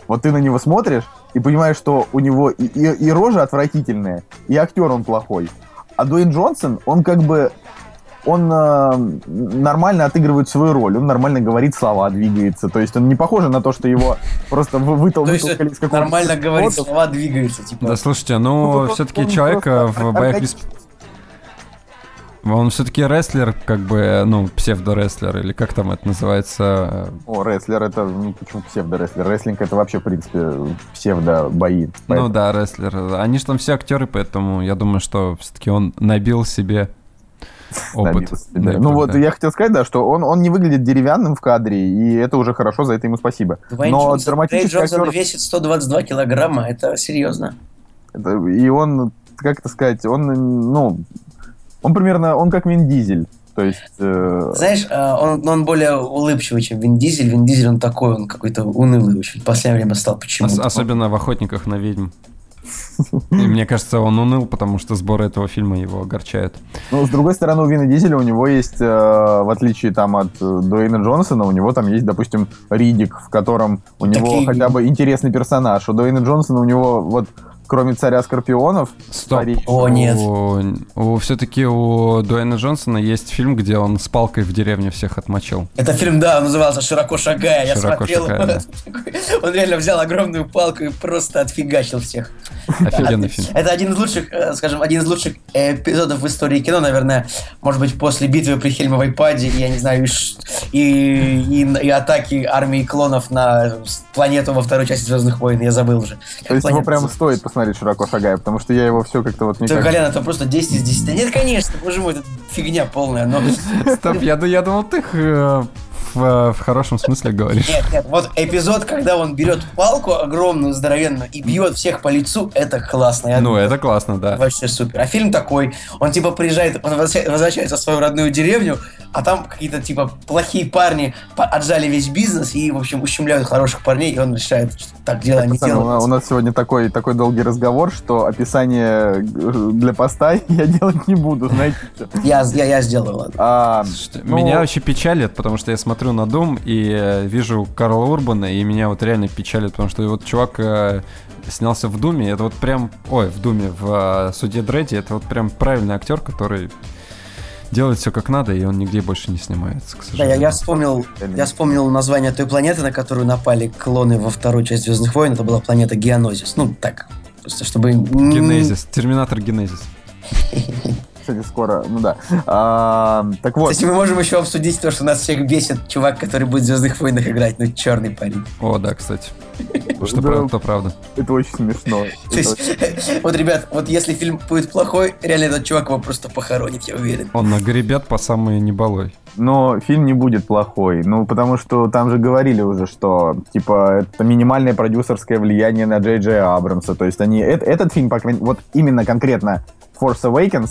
вот ты на него смотришь и понимаешь, что у него и, и- и рожа отвратительная, и актер он плохой. А Дуэйн Джонсон, он как бы он э, нормально отыгрывает свою роль, он нормально говорит слова, двигается. То есть он не похож на то, что его просто вы- вытол- То есть вытолкали из какого-то... нормально говорит, слова двигаются. Типа. Да слушайте, Ну, все-таки он человек просто в боях. Он все-таки рестлер, как бы, ну, псевдо-рестлер, или как там это называется? О, рестлер это, ну почему псевдо-рестлер? Рестлинг это вообще, в принципе, псевдо-бои. Ну Поэтому- да, рестлер. Они же там все актеры, поэтому я думаю, что все-таки он набил себе опыт. Да, ну вот, я хотел сказать, да, что он, он не выглядит деревянным в кадре, и это уже хорошо, за это ему спасибо. Дуэйн Но Джонсон, Дуэйн драматический Джонсон актер, весит 122 килограмма, это серьезно. это- и он, как это сказать, он, ну, он примерно, он как Вин Дизель. То есть, э, Знаешь, э, он, он более улыбчивый, чем Вин Дизель. Вин Дизель, он такой, он какой-то унылый очень. В последнее время стал Ос- почему-то. особенно в «Охотниках на ведьм». И мне кажется, он уныл, потому что сборы этого фильма его огорчают. ну, с другой стороны, у Вина Дизеля у него есть, э, в отличие там от Дуэйна Джонсона, у него там есть, допустим, Ридик, в котором у него Такие- хотя бы интересный персонаж. У Дуэйна Джонсона у него вот кроме царя Скорпионов, Стоп. старейшего- О, нет. У, все-таки у Дуэйна Джонсона есть фильм, где он с палкой в деревне всех отмочил. Это фильм, да, он назывался «Широко шагая». Я «Широко смотрел шагая», его. Он реально взял огромную палку и просто отфигачил всех. Офигенный фильм. Это один из лучших, э, скажем, один из лучших эпизодов в истории кино, наверное, может быть, после битвы при Хельмовой паде, я не знаю, и, и, и- и атаки армии клонов на планету во второй части Звездных войн, я забыл уже. То есть его прям стоит посмотреть широко шагая, потому что я его все как-то вот Ты, никак... Колян, это просто 10 из 10. Нет, конечно, боже мой, это фигня полная, но... Стоп, я, я думал, ты э, в, в хорошем смысле говоришь. Нет, нет, вот эпизод, когда он берет палку огромную, здоровенную и бьет всех по лицу, это классно. Я Ну, это классно, да. Вообще супер. А фильм такой, он типа приезжает, он возвраща- возвращается в свою родную деревню, а там какие-то типа плохие парни отжали весь бизнес и, в общем, ущемляют хороших парней, и он решает, что так дело не Пацаны, у, на- у делается. нас сегодня такой, такой долгий разговор, что описание э, для поста я делать не буду, знаете. Я, я, я сделаю, ладно. А, ну, Меня вообще печалит, потому что я смотрю на Дом и э, вижу Карла Урбана, и меня вот реально печалит, потому что вот чувак э, снялся в Думе, это вот прям, ой, в Думе, в э, Суде Дредди, это вот прям правильный актер, который делает все как надо, и он нигде больше не снимается, к Да, сожалению. я, я вспомнил, я вспомнил название той планеты, на которую напали клоны во вторую часть Звездных войн. Это была планета Геонозис. Ну, так, просто чтобы... Генезис, Терминатор Генезис. Кстати, скоро, ну да. А, так вот, Кстати, мы можем еще обсудить то, что нас всех бесит чувак, который будет в Звездных войнах играть. Ну, черный парень. О, да, кстати. Что Да. правда, то правда. это очень смешно. То есть, вот, ребят, вот если фильм будет плохой, реально этот чувак его просто похоронит, я уверен. Он нагребет по самые небалой. Но фильм не будет плохой. Ну, потому что там же говорили уже, что, типа, это минимальное продюсерское влияние на Джей Джей Абрамса. То есть они... эт- этот фильм, по крайней- вот именно конкретно Force Awakens,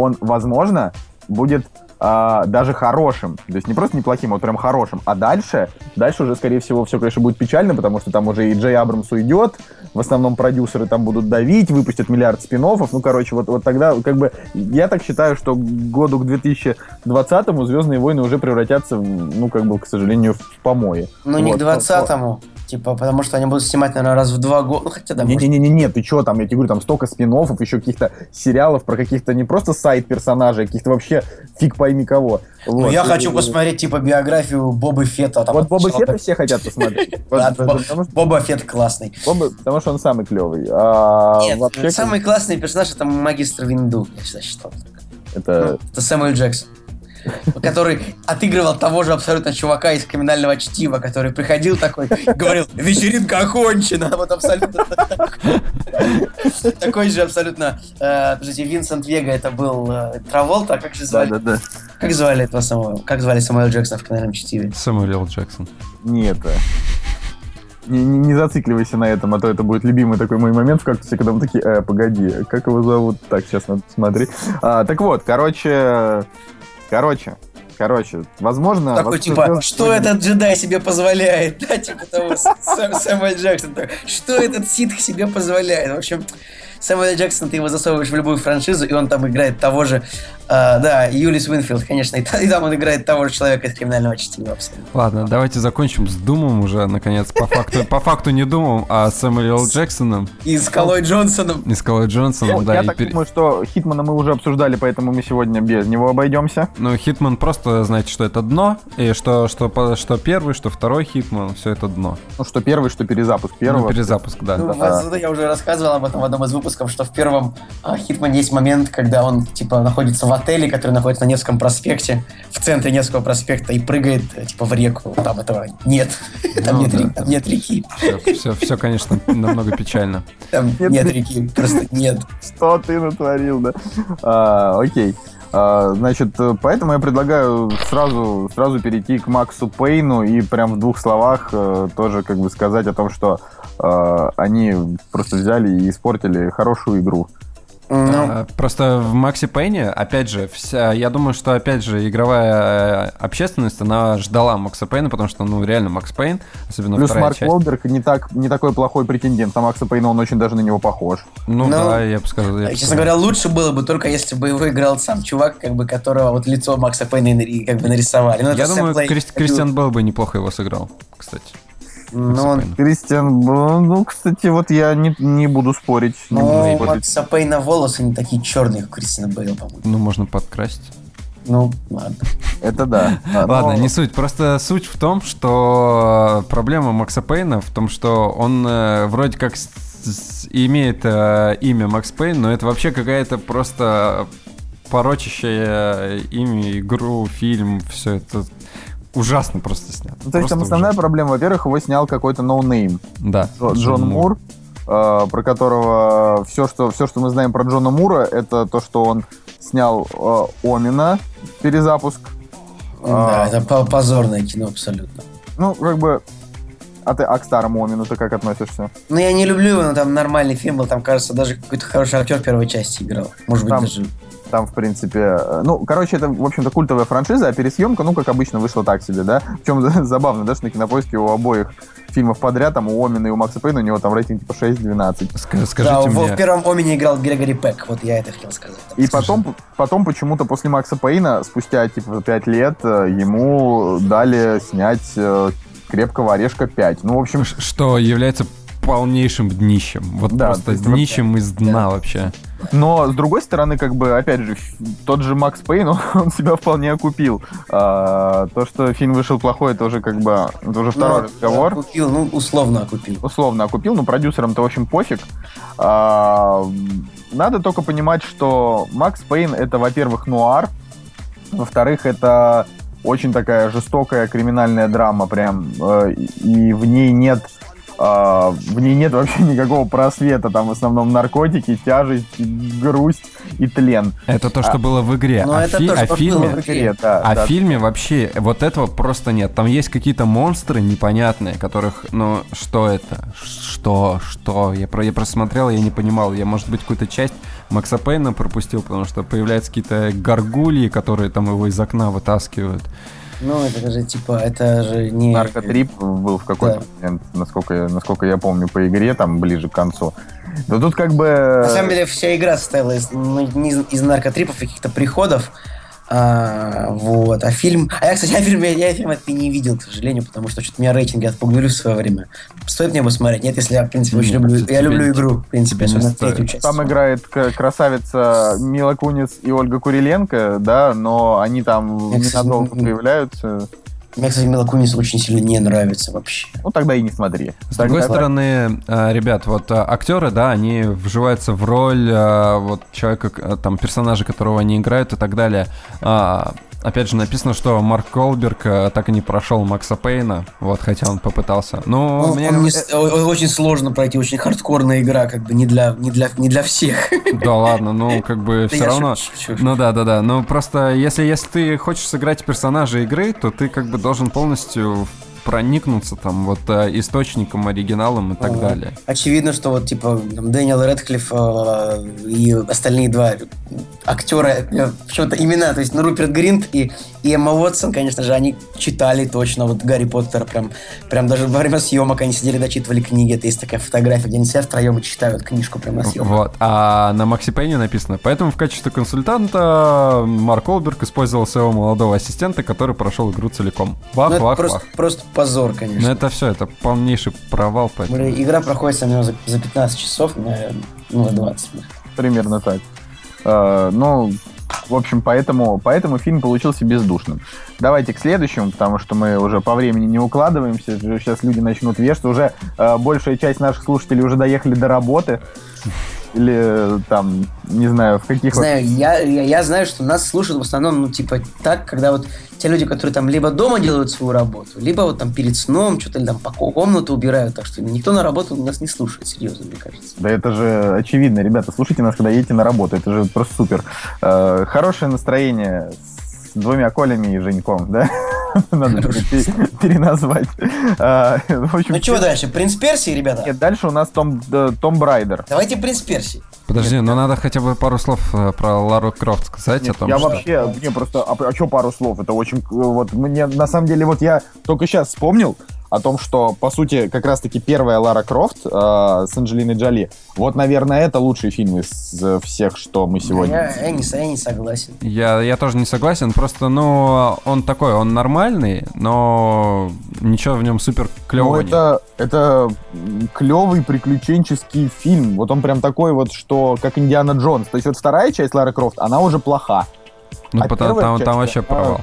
он, возможно, будет а, даже хорошим. То есть не просто неплохим, а вот прям хорошим. А дальше, дальше уже, скорее всего, все, конечно, будет печально, потому что там уже и Джей Абрамс уйдет, в основном продюсеры там будут давить, выпустят миллиард спин Ну, короче, вот, вот тогда, как бы, я так считаю, что к году к 2020-му «Звездные войны» уже превратятся, ну, как бы, к сожалению, в помои. Ну, не к Вот. 20-му. Типа, потому что они будут снимать, наверное, раз в два года. Ну, хотя да. Не-не-не, ты что там, я тебе говорю, там столько спин еще каких-то сериалов про каких-то не просто сайт-персонажей, а каких-то вообще фиг пойми кого. Ну, Вот. я И- хочу посмотреть, типа, биографию Бобы Фета. Там, Вот Боба Фетта все хотят посмотреть. Боба Фет классный. Боба- Потому что он самый клевый. А Нет, самый классный персонаж это магистр Винду, я считал. это Ну, это Сэмюэл Джексон. Который отыгрывал того же абсолютно чувака из криминального чтива, который приходил такой, говорил, вечеринка окончена. Вот абсолютно такой- же абсолютно. э, Подождите, Винсент Вега это был э, Траволта, а как же звали? Да-да-да. Как звали этого самого? Как звали Самуэла Джексона в криминальном чтиве? Сэмюэл Л. Джексон. Не это. Не, не- не зацикливайся на этом, а то это будет любимый такой мой момент в кактусе, когда мы такие, э, погоди, как его зовут? Так, сейчас надо посмотреть. А, так вот, короче, короче, короче, возможно... Такой типа, «Звездные что войны» этот джедай себе позволяет? Да, типа того, Сэм- Сэмюэл Джексон. Что этот ситх себе позволяет? В общем, Сэмюэл Джексон, ты его засовываешь в любую франшизу, и он там играет того же, а, да, Джулс Уиннфилд, конечно, и, и там он играет того же человека из криминального чтива абсолютно. Ладно, давайте закончим с Думом уже, наконец. По факту, по факту не Думом, а Сэмюэл. Джексоном И с Скалой Джонсоном. и Скалой Я, Джонсоном, да. я и так думаю, что Хитмана мы уже обсуждали, поэтому мы сегодня без него обойдемся. Ну, Хитман просто, знаете, что это дно, и что, что, что первый, что второй Хитман, все это дно. Ну, что первый, что перезапуск Ну, первого. перезапуск, да. Ну, Да. я уже рассказывал об этом в одном из выпусков, что в первом а, Хитмане есть момент, когда он, типа, находится в отеле, который находится на Невском проспекте, в центре Невского проспекта, и прыгает, э, типа, в реку. Там этого нет. Там Ну нет да, реки, там нет реки. Все, все, все, конечно, намного печально. Там Нет нет реки. реки, просто нет. Что ты натворил, да? А, окей. А, значит, э, поэтому я предлагаю сразу, сразу перейти к Максу Пейну и прям в двух словах э, тоже как бы сказать о том, что э, они просто взяли и испортили хорошую игру. Ну, Просто в Макси Пейне, опять же, вся, я думаю, что, опять же, игровая э, общественность, она ждала Макса Пейна, потому что, ну, реально, Макс Пейн, особенно Плюс вторая Марк часть. Уолберг не, так, не такой плохой претендент на Макса Пейна, он очень даже на него похож. Ну, Ну, да, я бы сказал. я бы Честно сказал. говоря, лучше было бы только если бы его играл сам чувак, как бы которого вот лицо Макса Пейна как бы нарисовали. Ну, Я думаю, Плей- Крис- Кристиан Белл бы неплохо его сыграл, кстати. Ну, он-. Кристиан, Б- ну, кстати, вот я не, не буду спорить. буду ну, у. Макса Пейна волосы не такие черные, как у Кристина Бейла, по-моему. Ну, можно подкрасить. Ну, ладно. Это да. А, Ладно, но- не суть. Просто суть в том, что проблема Макса Пейна в том, что он э, вроде как с- с- имеет э, имя Макс Пейн, но это вообще какая-то просто порочащая имя, игру, фильм, все это ужасно просто снято. Ну, то есть там основная ужасно. проблема, во-первых, его снял какой-то ноунейм. Да. Джо- Джон Мур, э, про которого все что, все, что мы знаем про Джона Мура, это то, что он снял э, Омена, перезапуск. Да, А. это по- позорное кино абсолютно. Ну, как бы... А ты а к старому Омену ты как относишься? Ну, я не люблю его, но там нормальный фильм был, там, кажется, даже какой-то хороший актер в первой части играл. Может быть, Там- даже... Там, в принципе... э, Ну, короче, это, в общем-то, культовая франшиза, а пересъемка, ну, как обычно, вышла так себе, да? Причем забавно, да, что на кинопоиске у обоих фильмов подряд, там, у Омина и у Макса Пейна, у него там рейтинг типа 6-12. Ска- Да, Скажите в, мне, в первом Омине играл Грегори Пек, вот я это хотел сказать. И Скажи. потом, потом почему-то после Макса Пейна, спустя типа 5 лет, э, ему дали снять э, крепкого орешка 5. Ну, в общем, что является полнейшим днищем. Вот Да, просто днищем из дна вообще. Но, с другой стороны, как бы, опять же, тот же Макс Пейн, он, он себя вполне окупил. А, то, что фильм вышел плохой, это уже как бы, это уже второй Ну, разговор. Купил, ну, условно купил. условно окупил, но продюсерам-то, в общем, пофиг. А, надо только понимать, что Макс Пейн это, во-первых, нуар, во-вторых, это очень такая жестокая криминальная драма, прям, э, и в ней нет а, в ней нет вообще никакого просвета, там в основном наркотики, тяжесть, грусть и тлен. Это то, что было в игре. Ну, а это фи- то, а что фильме, было в игре. Да, А да. в фильме вообще вот этого просто нет. Там есть какие-то монстры непонятные, которых, ну, что это? Что? Что? Я, про, я просто смотрел, я не понимал. Я, может быть, какую-то часть Макса Пейна пропустил, потому что появляются какие-то горгульи, которые там его из окна вытаскивают. Ну, это же, типа, это же не... Наркотрип был в какой-то момент, насколько, я- насколько я помню, по игре, там ближе к концу. Да тут как бы... На самом деле вся игра состояла из, ну, из наркотрипов, каких-то приходов. А, вот. А фильм... А я, кстати, я фильм, я, я фильм этот и не видел, к сожалению, потому что что-то меня рейтинги отпугнули в свое время. Стоит мне его смотреть? Нет, если я, в принципе, очень Нет, люблю... Я люблю не- игру, в принципе, особенно третью часть. Там играет красавица Мила Кунец и Ольга Куриленко, да, но они там ненадолго не- появляются. Мне, кстати, Мила Кунис очень сильно не нравится вообще. Ну, тогда и не смотри. С другой Тогда- стороны, э, ребят, вот э, актеры, да, они вживаются в роль э, вот человека, там, персонажа, которого они играют и так далее. Опять же, написано, что Марк Колберг э, так и не прошел Макса Пейна, вот, хотя он попытался. Ну, Он- мне он не очень сложно пройти, очень хардкорная игра, как бы не для, не для, не для всех. Да ладно, ну, как бы все равно... Ну да, да, да. Ну просто если, если ты хочешь сыграть персонажа игры, то ты как бы должен полностью проникнуться там вот э, источником, оригиналом и так Ага. далее. Очевидно, что вот типа там, Дэниел Редклифф э, и остальные два актера, э, почему-то имена, то есть ну, Руперт Гринт и, и Эмма Уотсон, конечно же, они читали точно вот Гарри Поттер, прям, прям даже во время съемок они сидели, дочитывали книги, это есть такая фотография, где они все втроем и читают книжку прям на съемках. Вот. А на Макси Пейне написано. Поэтому в качестве консультанта Марк Олберг использовал своего молодого ассистента, который прошел игру целиком. Вах, Ну, это вах, просто, вах. просто позор, Но конечно. это все, это полнейший провал, поэтому. Игра проходит со мной за, за 15 часов, наверное, ну, за 20. Примерно так. Э, ну, в общем, поэтому, поэтому фильм получился бездушным. Давайте к следующему, потому что мы уже по времени не укладываемся. Сейчас люди начнут вешаться. Уже э, большая часть наших слушателей уже доехали до работы. Или там, не знаю, в каких... Знаю, я, я, я знаю, что нас слушают в основном, ну, типа, так, когда вот те люди, которые там либо дома делают свою работу, либо вот там перед сном что-то там по комнату убирают, так что никто на работу нас не слушает, серьезно, мне кажется. Да это же очевидно, ребята, слушайте нас, когда едете на работу, это же просто супер. Э, хорошее настроение с двумя Колями и Женьком, да? Надо пе- переназвать. Общем, Ну, чего дальше? Принц Персии, ребята? Нет, дальше у нас Том, э, Том Брайдер. Давайте Принц Персии. Подожди, ну надо хотя бы пару слов э, про Лару Крофт сказать о том, я вообще, мне просто, а, что пару слов, это очень, вот мне, на самом деле, вот я только сейчас вспомнил о том, что, по сути, как раз-таки первая Лара Крофт э, с Анджелиной Джоли, вот, наверное, это лучший фильм из всех, что мы сегодня... Я, я не, я не согласен. Я, я тоже не согласен, просто, ну, он такой, он нормальный, но ничего в нем супер Ну, клевого нет. это, это клевый приключенческий фильм. Вот он прям такой вот, что как Индиана Джонс. То есть вот вторая часть Лары Крофт, она уже плоха. Ну, а потому, там, часть, там вообще она- провал.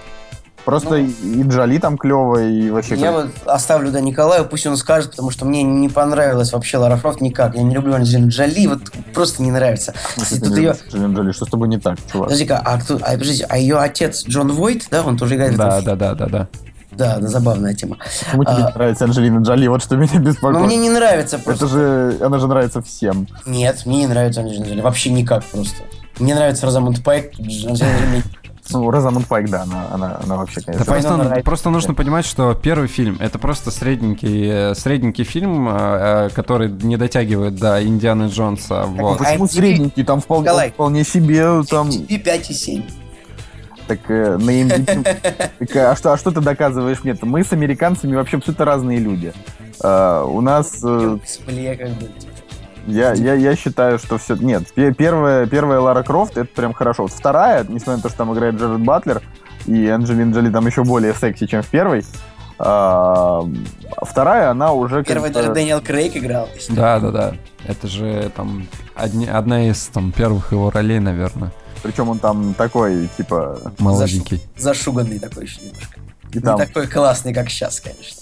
Просто Ну. и Джоли там клевая, и вообще... Я как- вот оставлю до Николая, пусть он скажет, потому что мне не понравилось вообще Лара Крофт никак. Я не люблю Анджелину Джоли, вот просто не нравится. Ну, Кстати, ты тут ее... Джоли, что с тобой не так, чувак? Подожди-ка, а, кто, а, подождите, а ее отец Джон Войт, да, он тоже играет в этом Да, да, да, да, да. Да, да, забавная тема. Почему тебе а- не нравится Анджелина Джоли? Вот что меня беспокоит. Но мне не нравится просто. Это же... Она же нравится всем. Нет, мне не нравится Анджелина Джоли. Вообще никак просто. Мне нравится Розамунд Пайк. Анджелина Джоли Ну, Розамунд Пайк, да, она, она, она вообще, Да конечно... просто, Вайнона Райдер. просто нужно понимать, что первый фильм это просто средненький, э, средненький фильм, э, э, который не дотягивает до Индианы Джонса. Вот. Почему А средненький? Там вполне, Николай. вполне себе, там... И 5 и 7. Так э, на MDB Так, а, что, а что ты доказываешь мне? Мы с американцами вообще абсолютно разные люди. А, у нас... э, я, я, я считаю, что все... Нет, пе- первая, первая Лара Крофт, это прям хорошо. Вот вторая, несмотря на то, что там играет Джеред Батлер, и Анджелина Джоли там еще более секси, чем в первой, А, вторая, она уже... Первый как-то- даже Дэниел Крейг играл. Да, да, да. Это же там одни- одна из там первых его ролей, наверное. Причем он там такой, типа... Молоденький. Зашуганный такой еще немножко. И Не там, такой классный, как сейчас, конечно.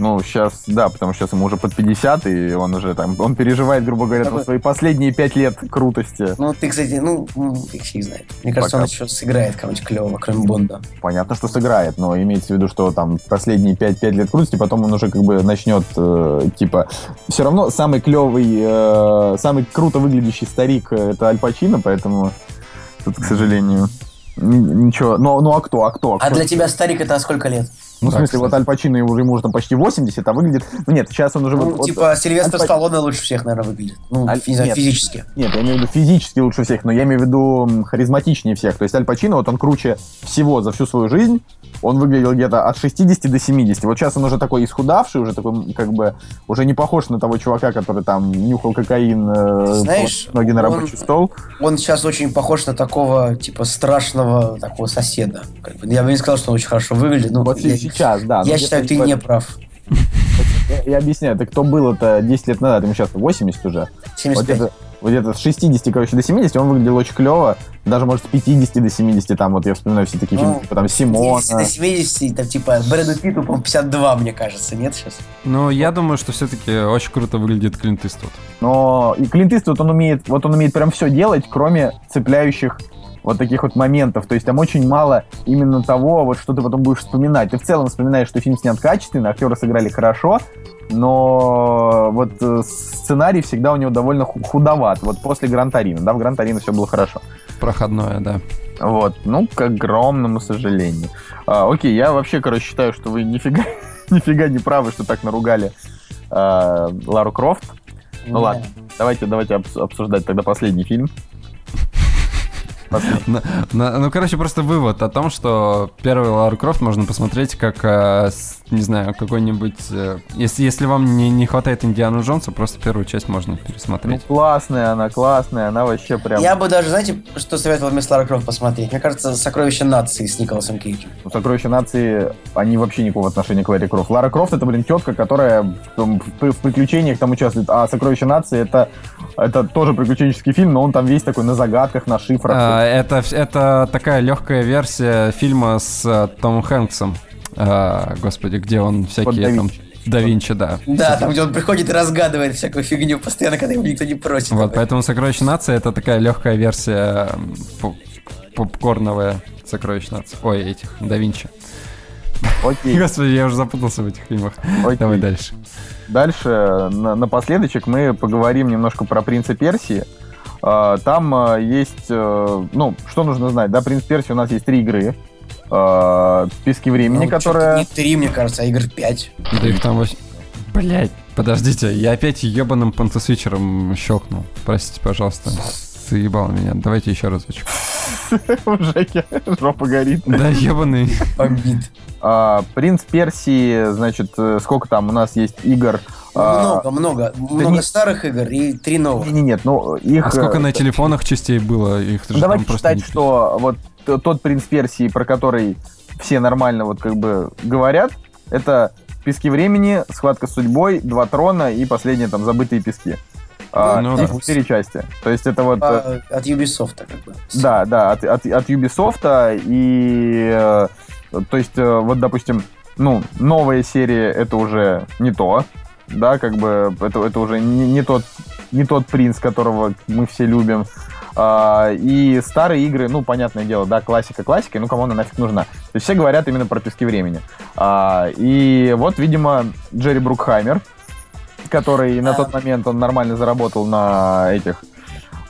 Ну, сейчас, да, потому что сейчас ему уже под 50, и он уже там... Он переживает, грубо говоря, Такой- свои последние пять лет крутости. Ну, ты, кстати, ну, фиг фиг знает. Мне кажется, Пока. он еще сыграет кого-нибудь клевого, кроме Бонда. Понятно, что сыграет, но имеется в виду, что там последние 5, лет крутости, потом он уже как бы начнет, э, типа... Все равно самый клевый, э, самый круто выглядящий старик э, это Аль Пачино, поэтому тут, к сожалению, ничего... Ну, ну а кто, а кто? А Кто? для тебя старик это сколько лет? Ну, в Да, смысле, вот. Аль Пачино ему уже, ему там почти 80, а выглядит... Ну, нет, сейчас он уже... Ну, вот- вот- типа, Сильвестр Аль Сталлоне лучше всех, наверное, выглядит. Ну, Аль- фи- нет. физически. Нет, я имею в виду физически лучше всех, но я имею в виду харизматичнее всех. То есть Аль Пачино, вот он круче всего за всю свою жизнь. Он выглядел где-то от 60 до 70. Вот сейчас он уже такой исхудавший, уже такой, как бы, уже не похож на того чувака, который там нюхал кокаин, э, Знаешь, положил ноги на он- рабочий стол. Он сейчас очень похож на такого, типа, страшного такого соседа. Как бы, я бы не сказал, что он очень хорошо выглядит. Ну, Вот я, сейчас, да. я считаю, ты не прав. Я, объясняю, это кто был это 10 лет назад, ему сейчас 80 уже. Вот 75. это, вот это с 60, короче, до 70 он выглядел очень клево. Даже, может, с 50 до 70, там, вот я вспоминаю все такие Ну, фильмы, типа там Симона. 70 до 70, там, типа, Брэду Питту, по 52, мне кажется, нет сейчас? Ну, я думаю, что все-таки очень круто выглядит Клинт Иствуд. Но и Клинт Иствуд, он умеет, вот он умеет прям все делать, кроме цепляющих вот таких вот моментов. То есть там очень мало именно того, вот что ты потом будешь вспоминать. Ты в целом вспоминаешь, что фильм снят качественно, актеры сыграли хорошо, но вот э, сценарий всегда у него довольно ху- худоват. Вот после Гран-Тарино, да, в Гран-Тарино все было хорошо. Проходное, да. Вот, ну, к огромному сожалению. А, окей, я вообще, короче, считаю, что вы нифига, нифига не правы, что так наругали а, Лару Крофт. Ну ладно, давайте, давайте обс- обсуждать тогда последний фильм. Ну, короче, просто вывод о том, что первый Лара Крофт можно посмотреть как, э, не знаю, какой-нибудь... э, если, если вам не, не хватает Индиану Джонса, просто первую часть можно Ну, пересмотреть. классная она, классная, она вообще прям... Я бы даже, знаете, что советовал вместо Лара Крофт посмотреть? Мне кажется, «Сокровище нации» с Николасом Кейджем. Ну, «Сокровища нации», они вообще никакого отношения к Ларе Крофт. Лара Крофт — это, блин, тетка, которая в, в- в приключениях там участвует. А «Сокровища нации» — это, это тоже приключенческий фильм, но он там весь такой на загадках, на шифрах. А, это, это такая легкая версия фильма с э, Томом Хэнксом. А, господи, где он всякие там... Да Винчи, да. Да, там, где он приходит и разгадывает всякую фигню постоянно, когда его никто не просит. Вот, поэтому «Сокровище нации» — это такая легкая версия попкорновая «Сокровище нации». Ой, этих, да Винчи. Окей, Господи, я уже запутался в этих фильмах. окей. Давай дальше. Дальше, на, напоследочек, мы поговорим немножко про «Принца Персии». А, Там а, есть, э, ну, что нужно знать, да, «Принц Персии» у нас есть три игры. А, «Пески времени», Ну, которые... Не три, мне кажется, а игр пять. Да их там восемь. Блять, подождите, я опять ебаным пантосвичером щелкнул. Простите, пожалуйста. Заебал меня. Давайте еще разочек. У Жеки жопа горит. Да, ебаный. Бомбит. А, «Принц Персии», значит, э, сколько там у нас есть игр? А, Много, много. Много старых игр и три новых. Не, не, нет, ну их. А сколько э, на телефонах частей было? Их давайте считать, что вот тот принц Персии, про который все нормально вот как бы говорят, это пески времени, схватка с судьбой, два трона и последние там забытые пески. А, Ну, их да. четыре части. То есть это вот. э, А, От Ubisoft, как бы. Да, да, от, от, от Ubisoft и э, то есть э, вот, допустим, ну, новая серия это уже не то, да, как бы это, это уже не, не тот не тот принц, которого мы все любим. А, и старые игры, ну, понятное дело, да, классика классика, ну, кому она нафиг нужна. То есть все говорят именно про пески времени. А, и вот, видимо, Джерри Брукхаймер, который на тот момент он нормально заработал на этих...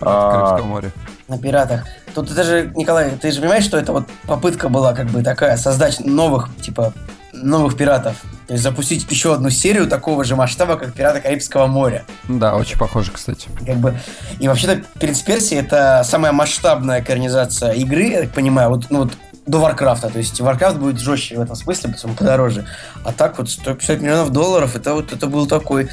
а, Карибском море. На пиратах. Тут это же, Николай, ты же понимаешь, что это вот попытка была как бы такая, создать новых, типа, новых пиратов. То есть запустить еще одну серию такого же масштаба, как «Пираты Карибского моря». Да, очень похоже, кстати. Как бы... И вообще-то «Принц Персии» — это самая масштабная экранизация игры, я так понимаю. Вот, ну, вот до Варкрафта. То есть Варкрафт будет жестче в этом смысле, потому что подороже. А так вот 150 миллионов долларов, это вот это был такой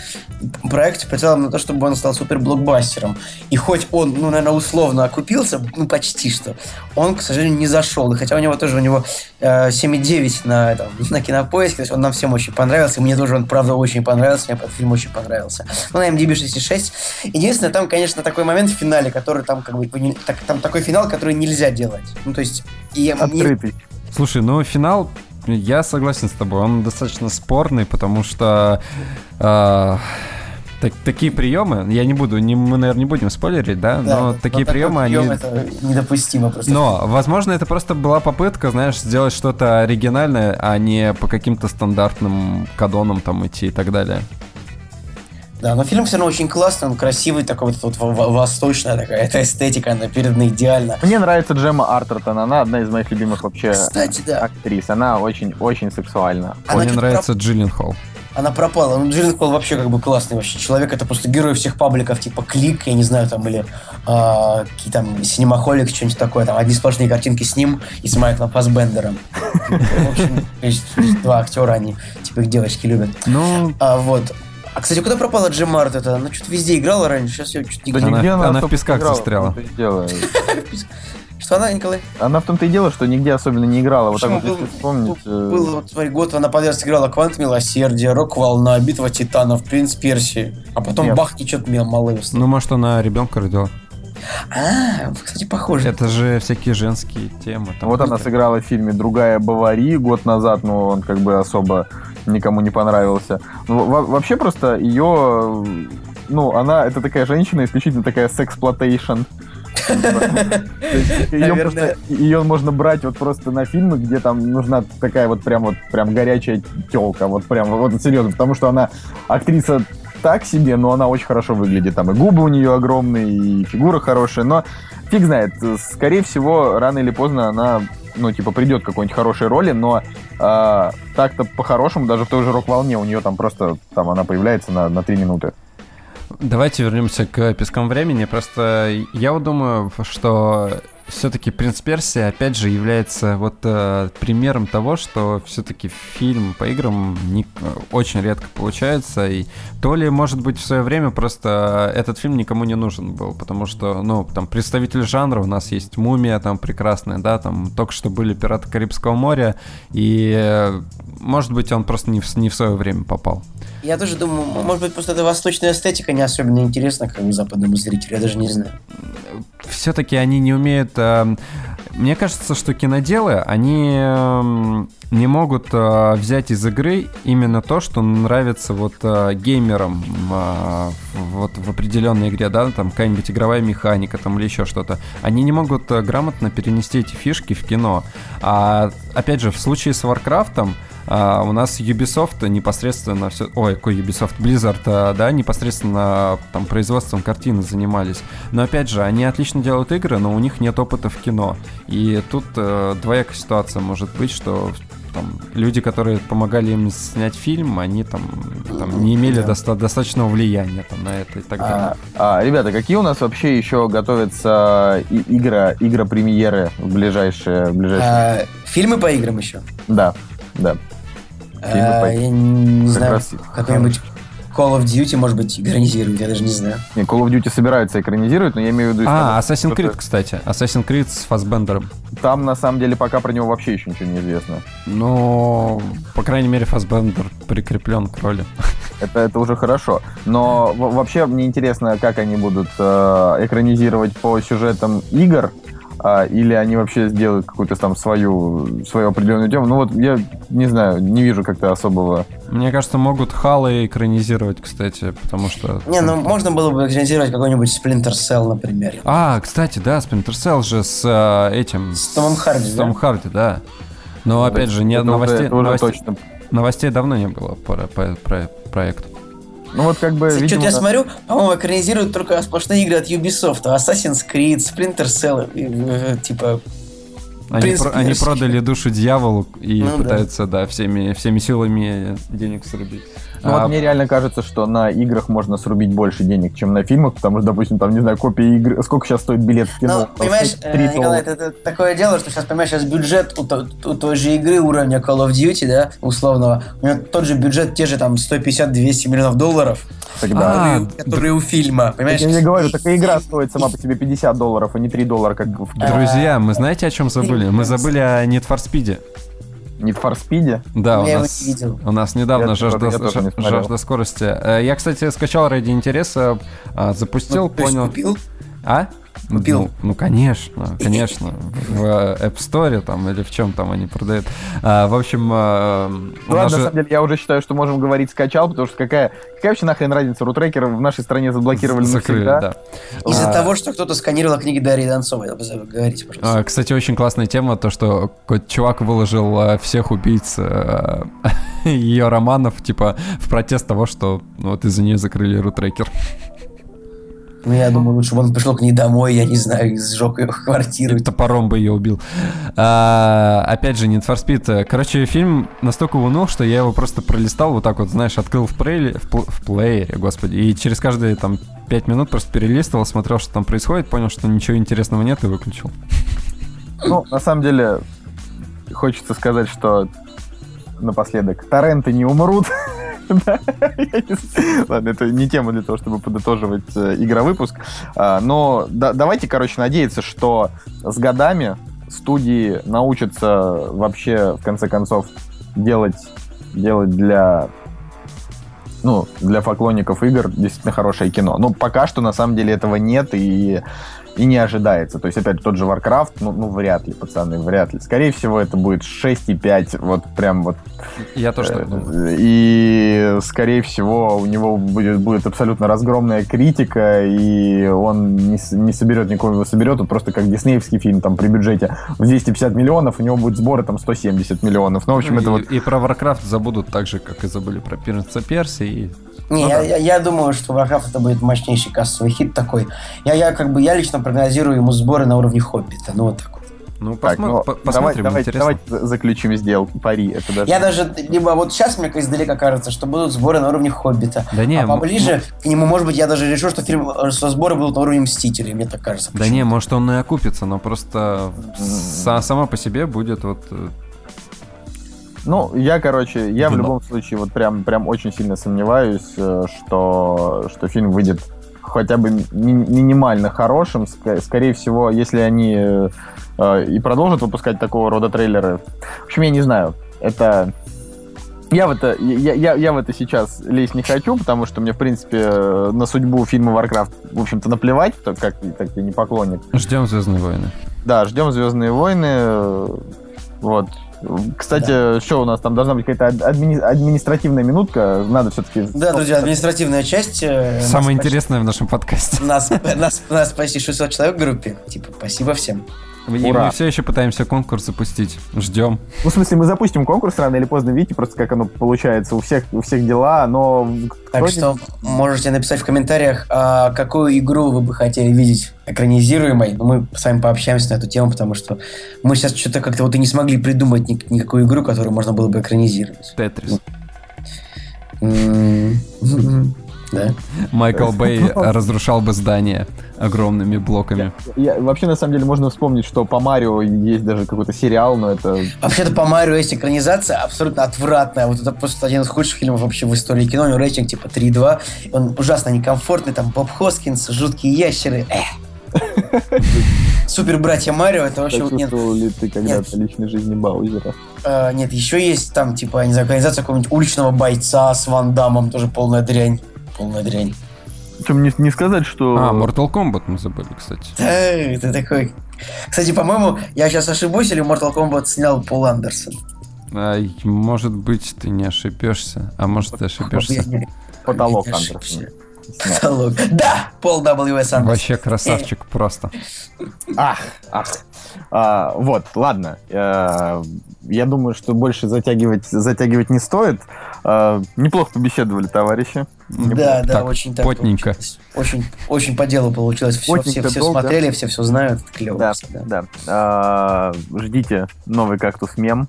проект, прицелом на то, чтобы он стал супер блокбастером. И хоть он, ну, наверное, условно окупился, ну, почти что, он, к сожалению, не зашел. И хотя у него тоже, у него э, 7,9 на, этом, на кинопоиске, то есть он нам всем очень понравился. Мне тоже он, правда, очень понравился. Мне этот фильм очень понравился. Ну, на MDB 6,6. Единственное, там, конечно, такой момент в финале, который там, как бы, так, там такой финал, который нельзя делать. Ну, то есть... И, Открытый. Слушай, ну финал, я согласен с тобой, он достаточно спорный, потому что э, так, такие приемы, я не буду, не, мы, наверное, не будем спойлерить, да, Да, но но такие такой приемы, они... прием Это недопустимо просто. Но, возможно, это просто была попытка, знаешь, сделать что-то оригинальное, а не по каким-то стандартным кадонам там идти и так далее. Да, но фильм все равно очень классный, он красивый, такой вот, вот восточная такая, эта эстетика, она передана идеально. Мне нравится Джема Артертон, она одна из моих любимых вообще Кстати, да, актрис. Она очень-очень сексуальна. Она Мне нравится Джиллин Холл. она пропала. Ну, Джилленхол Холл вообще как бы классный вообще человек, это просто герой всех пабликов, типа Клик, я не знаю, там, или а, какие там Синемахолик, что-нибудь такое, там, одни сплошные картинки с ним и с Майклом Фассбендером. В общем, два актера, они, типа, их девочки любят. Ну, А, вот. А, кстати, куда пропала Джим Март? Это она что-то везде играла раньше, сейчас я чуть не Да Она- нигде она в особо песках не играла, застряла. в. Что она, Николай? Она в том-то и дело, что нигде особенно не играла. Вот так вот, если вспомнить... э, Был, вот, смотри, год она подряд сыграла Квант Милосердия, Рок-волна, Битва Титанов, Принц Персии. А потом бах, и что-то меня малый ну, может, она ребенка родила. А, кстати, похоже. Это же всякие женские темы. там Вот она сыграла в фильме «Другая Бавари» год назад, но он как бы особо никому не понравился. Ну, во- вообще просто ее... Ну, она, это такая женщина, исключительно такая сексплотейшн. Ее, ее можно брать вот просто на фильмы, где там нужна такая вот прям вот прям горячая телка, вот прям вот серьезно, потому что она актриса так себе, но она очень хорошо выглядит. Там и губы у нее огромные, и фигура хорошая, но фиг знает. Скорее всего, рано или поздно она, ну, типа, придет какой-нибудь хорошей роли, но а, так-то по-хорошему, даже в той же рок-волне у нее там просто, там она появляется на, на три минуты. Давайте вернемся к пескам времени. Просто я вот думаю, что все-таки «Принц Персии» опять же является вот э, примером того, что все-таки фильм по играм не- очень редко получается. И то ли, может быть, в свое время просто этот фильм никому не нужен был, потому что, ну, там, представитель жанра у нас есть «Мумия», там, прекрасная, да, там, только что были «Пираты Карибского моря», и, э, может быть, он просто не в, не в свое время попал. Я тоже думаю, может быть, просто эта восточная эстетика не особенно интересна как западному зрителю, я даже не знаю. все-таки они не умеют... э, Мне кажется, что киноделы, они эм, не могут э, взять из игры именно то, что нравится вот э, геймерам э, вот в определенной игре, да, там какая-нибудь игровая механика там или еще что-то. Они не могут э, грамотно перенести эти фишки в кино. А опять же, в случае с Warcraft а, у нас Ubisoft непосредственно все, ой, какой Ubisoft, Blizzard, а, да, непосредственно там производством картины занимались. Но опять же, они отлично делают игры, но у них нет опыта в кино. И тут э, двоякая ситуация может быть, что там, люди, которые помогали им снять фильм, они там, там не имели Да. доста- достаточного влияния там, на это и так далее. А, а, ребята, какие у нас вообще еще готовятся и- игра, игра-премьеры в ближайшие... в ближайшие... А, фильмы по играм еще? Да, да. Фильмы А, я не знаю, раз- какой-нибудь Call of Duty, может быть, экранизируют, я даже не знаю. Не, Call of Duty собираются экранизировать, но я имею в виду... А, Assassin's Creed, кстати. Assassin's Creed с Фасбендером. Там, на самом деле, пока про него вообще еще ничего не известно. Ну, по крайней мере, Фасбендер прикреплен к роли. Это, это уже хорошо. Но вообще мне интересно, как они будут э, экранизировать по сюжетам игр, а, или они вообще сделают какую-то там свою, свою определенную тему. Ну вот я не знаю, не вижу как-то особого... Мне кажется, могут Халы экранизировать, кстати, потому что... Не, ну можно было бы экранизировать какой-нибудь Splinter Cell, например. А, кстати, да, Splinter Cell же с э, этим... С Томом Харди, С да? Томом Харди, да. Но, опять же, нет Это уже- новостей, уже новостей, точно. новостей давно не было по, по- про проект. Ну вот как бы, Кстати, видимо, что-то я смотрю, по-моему, экранизируют только сплошные игры от Ubisoft. Assassin's Creed, Splinter Cell, э, типа... Они, про- они продали душу дьяволу и Ну да. пытаются, да, всеми, всеми силами денег срубить. Ну А, вот мне реально кажется, что на играх можно срубить больше денег, чем на фильмах, потому что, допустим, там, не знаю, копия игры... Сколько сейчас стоит билет в кино? Ну, понимаешь, э, Три Николай, доллара. это, это такое дело, что сейчас, понимаешь, сейчас бюджет у, у той же игры уровня Call of Duty, да, условного, у него тот же бюджет, те же там 150-200 миллионов долларов, Тогда. А, которые у фильма, Так понимаешь? я тебе говорю, такая игра стоит сама по себе 50 долларов, а не 3 доллара, как в кино. Друзья, мы знаете, о чем забыли? Мы забыли о Need for Speed. Need for Speed. Да, у Я его нас, не видел. у нас недавно Я жажда, тоже- я тоже не жажда скорости. Э, Я, кстати, скачал ради интереса, а, запустил, Ну, понял. купил? А? Купил? Ну, ну, конечно, конечно. В App Store там или в чем там они продают. А, в общем, Ну ладно, на же- самом деле, я уже считаю, что можем говорить скачал, потому что какая, какая вообще нахрен разница? Рутрекеры в нашей стране заблокировали закрыли, навсегда. да. Из-за А, того, что кто-то сканировал книги Дарьи Донцовой. Говорите, пожалуйста. а, Кстати, очень классная тема, то, что какой-то чувак выложил э, всех убийц ее романов, типа, в протест того, что ну, вот из-за нее закрыли рутрекер. Ну, я думаю, лучше бы он пришел к ней домой, я не знаю, и сжег ее квартиру. И топором бы ее убил. А, опять же, Need for Speed. Короче, фильм настолько уныл, что я его просто пролистал, вот так вот, знаешь, открыл в, прейле, в, пл- в плеере, господи, и через каждые там пять минут просто перелистывал, смотрел, что там происходит, понял, что ничего интересного нет и выключил. Ну, на самом деле, хочется сказать, что напоследок, торренты не умрут. Ладно, это не тема для того, чтобы подытоживать э, игровыпуск. А, Но да- давайте, короче, надеяться, что с годами студии научатся вообще, в конце концов, делать, делать для ну, для поклонников игр действительно хорошее кино. Но пока что, на самом деле, этого нет и, и не ожидается. То есть, опять тот же Warcraft, ну, ну, вряд ли, пацаны, вряд ли. Скорее всего, это будет 6,5, вот прям вот. Я тоже э, так думаю. И, скорее всего, у него будет, будет абсолютно разгромная критика, и он не, не соберет никого его соберет, он просто как диснеевский фильм, там, при бюджете в 250 миллионов, у него будет сборы, там, 170 миллионов. Ну, в общем, и, это вот и про Warcraft забудут так же, как и забыли про Принца Перси. И... Не, Ну я, да. я, я думаю, что Warcraft это будет мощнейший кассовый хит такой. Я, я как бы я лично прогнозирую ему сборы на уровне Хоббита. Ну вот так вот. Ну, Так, посмо- ну, по- посмотрим, давайте, давайте за- заключим сделку, пари. Это даже... Я даже либо вот сейчас мне издалека кажется, что будут сборы на уровне Хоббита. Да не, а м- поближе к нему, может быть, я даже решу, что фильм, что сборы будут на уровне Мстителей, мне так кажется. Да не, может он и окупится, но просто са- сама по себе будет вот... Ну, я, короче, я в Вино. любом случае вот прям, прям очень сильно сомневаюсь, э, что, что фильм выйдет хотя бы ми- минимально хорошим. Ска- Скорее всего, если они э, э, и продолжат выпускать такого рода трейлеры. В общем, я не знаю. Это... Я в это, я, я, я в это сейчас лезть не хочу, потому что мне, в принципе, э, на судьбу фильма Warcraft, в общем-то, наплевать, так как так я не поклонник. Ждем Звездные войны. Да, ждем Звездные войны. Вот. Кстати, что у нас там должна быть какая-то админи- административная минутка. Надо все-таки. Да, друзья, административная часть. э, Самое почти- интересное в нашем подкасте. Нас, нас, нас почти 600 человек в группе. Типа, спасибо всем. И Ура. мы все еще пытаемся конкурс запустить. Ждем. Ну, в смысле, мы запустим конкурс рано или поздно, видите, просто как оно получается. У всех, у всех дела, но. Так кто- что можете написать в комментариях, а, какую игру вы бы хотели видеть экранизируемой. Ну, мы с вами пообщаемся на эту тему, потому что мы сейчас что-то как-то вот и не смогли придумать ни- никакую игру, которую можно было бы экранизировать. Тетрис. М, Да. Майкл Бэй разрушал бы здание огромными блоками. Я- вообще, на самом деле, можно вспомнить, что по Марио есть даже какой-то сериал, но это. Вообще-то по Марио есть экранизация абсолютно отвратная. Вот это просто один из худших фильмов вообще в истории кино. У него рейтинг типа 3,2. Он ужасно некомфортный. Там Боб Хоскинс, жуткие ящеры. Эх. Супер братья Марио. Это вообще вот нет. Ли ты когда-то личной жизни Баузера? Э, нет, еще есть там, типа, я не знаю, организация какого-нибудь уличного бойца с Ван Дамом, тоже полная дрянь. Полная дрянь. Причем не, не сказать, что... А, Mortal Kombat мы забыли, кстати. Да, это такой... Кстати, по-моему, я сейчас ошибусь, или Mortal Kombat снял Пол Андерсон? Ай, может быть, ты не ошибешься, а может, ты ошибешься. Потолок не Андерсона. Потолок. Да! Пол W.S. Андерсон. Вообще красавчик просто. Ах, ах. А, вот, ладно. Э, Я думаю, что больше затягивать, затягивать не стоит. Э, Неплохо побеседовали, товарищи. Да, да, Так, очень так потненько. получилось. Очень, очень по делу получилось. Все, все, все долго. смотрели, все все знают. Клево. Да, да. А, Ждите новый кактус мем.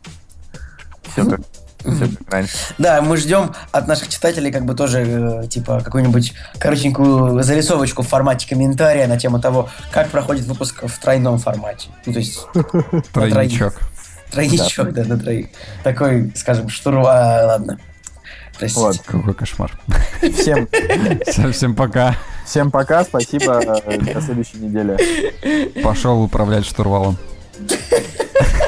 Все как, Всё как раньше. Да, мы ждем от наших читателей как бы тоже, э, типа, какую-нибудь коротенькую зарисовочку в формате комментария на тему того, как проходит выпуск в тройном формате. Ну, то есть Тройничок. тройничок, да, на троих. Такой, скажем, штурва, ладно. Простите. Вот. Какой кошмар. Всем, Всем всем пока. всем пока, спасибо, э, до следующей недели. Пошел управлять штурвалом.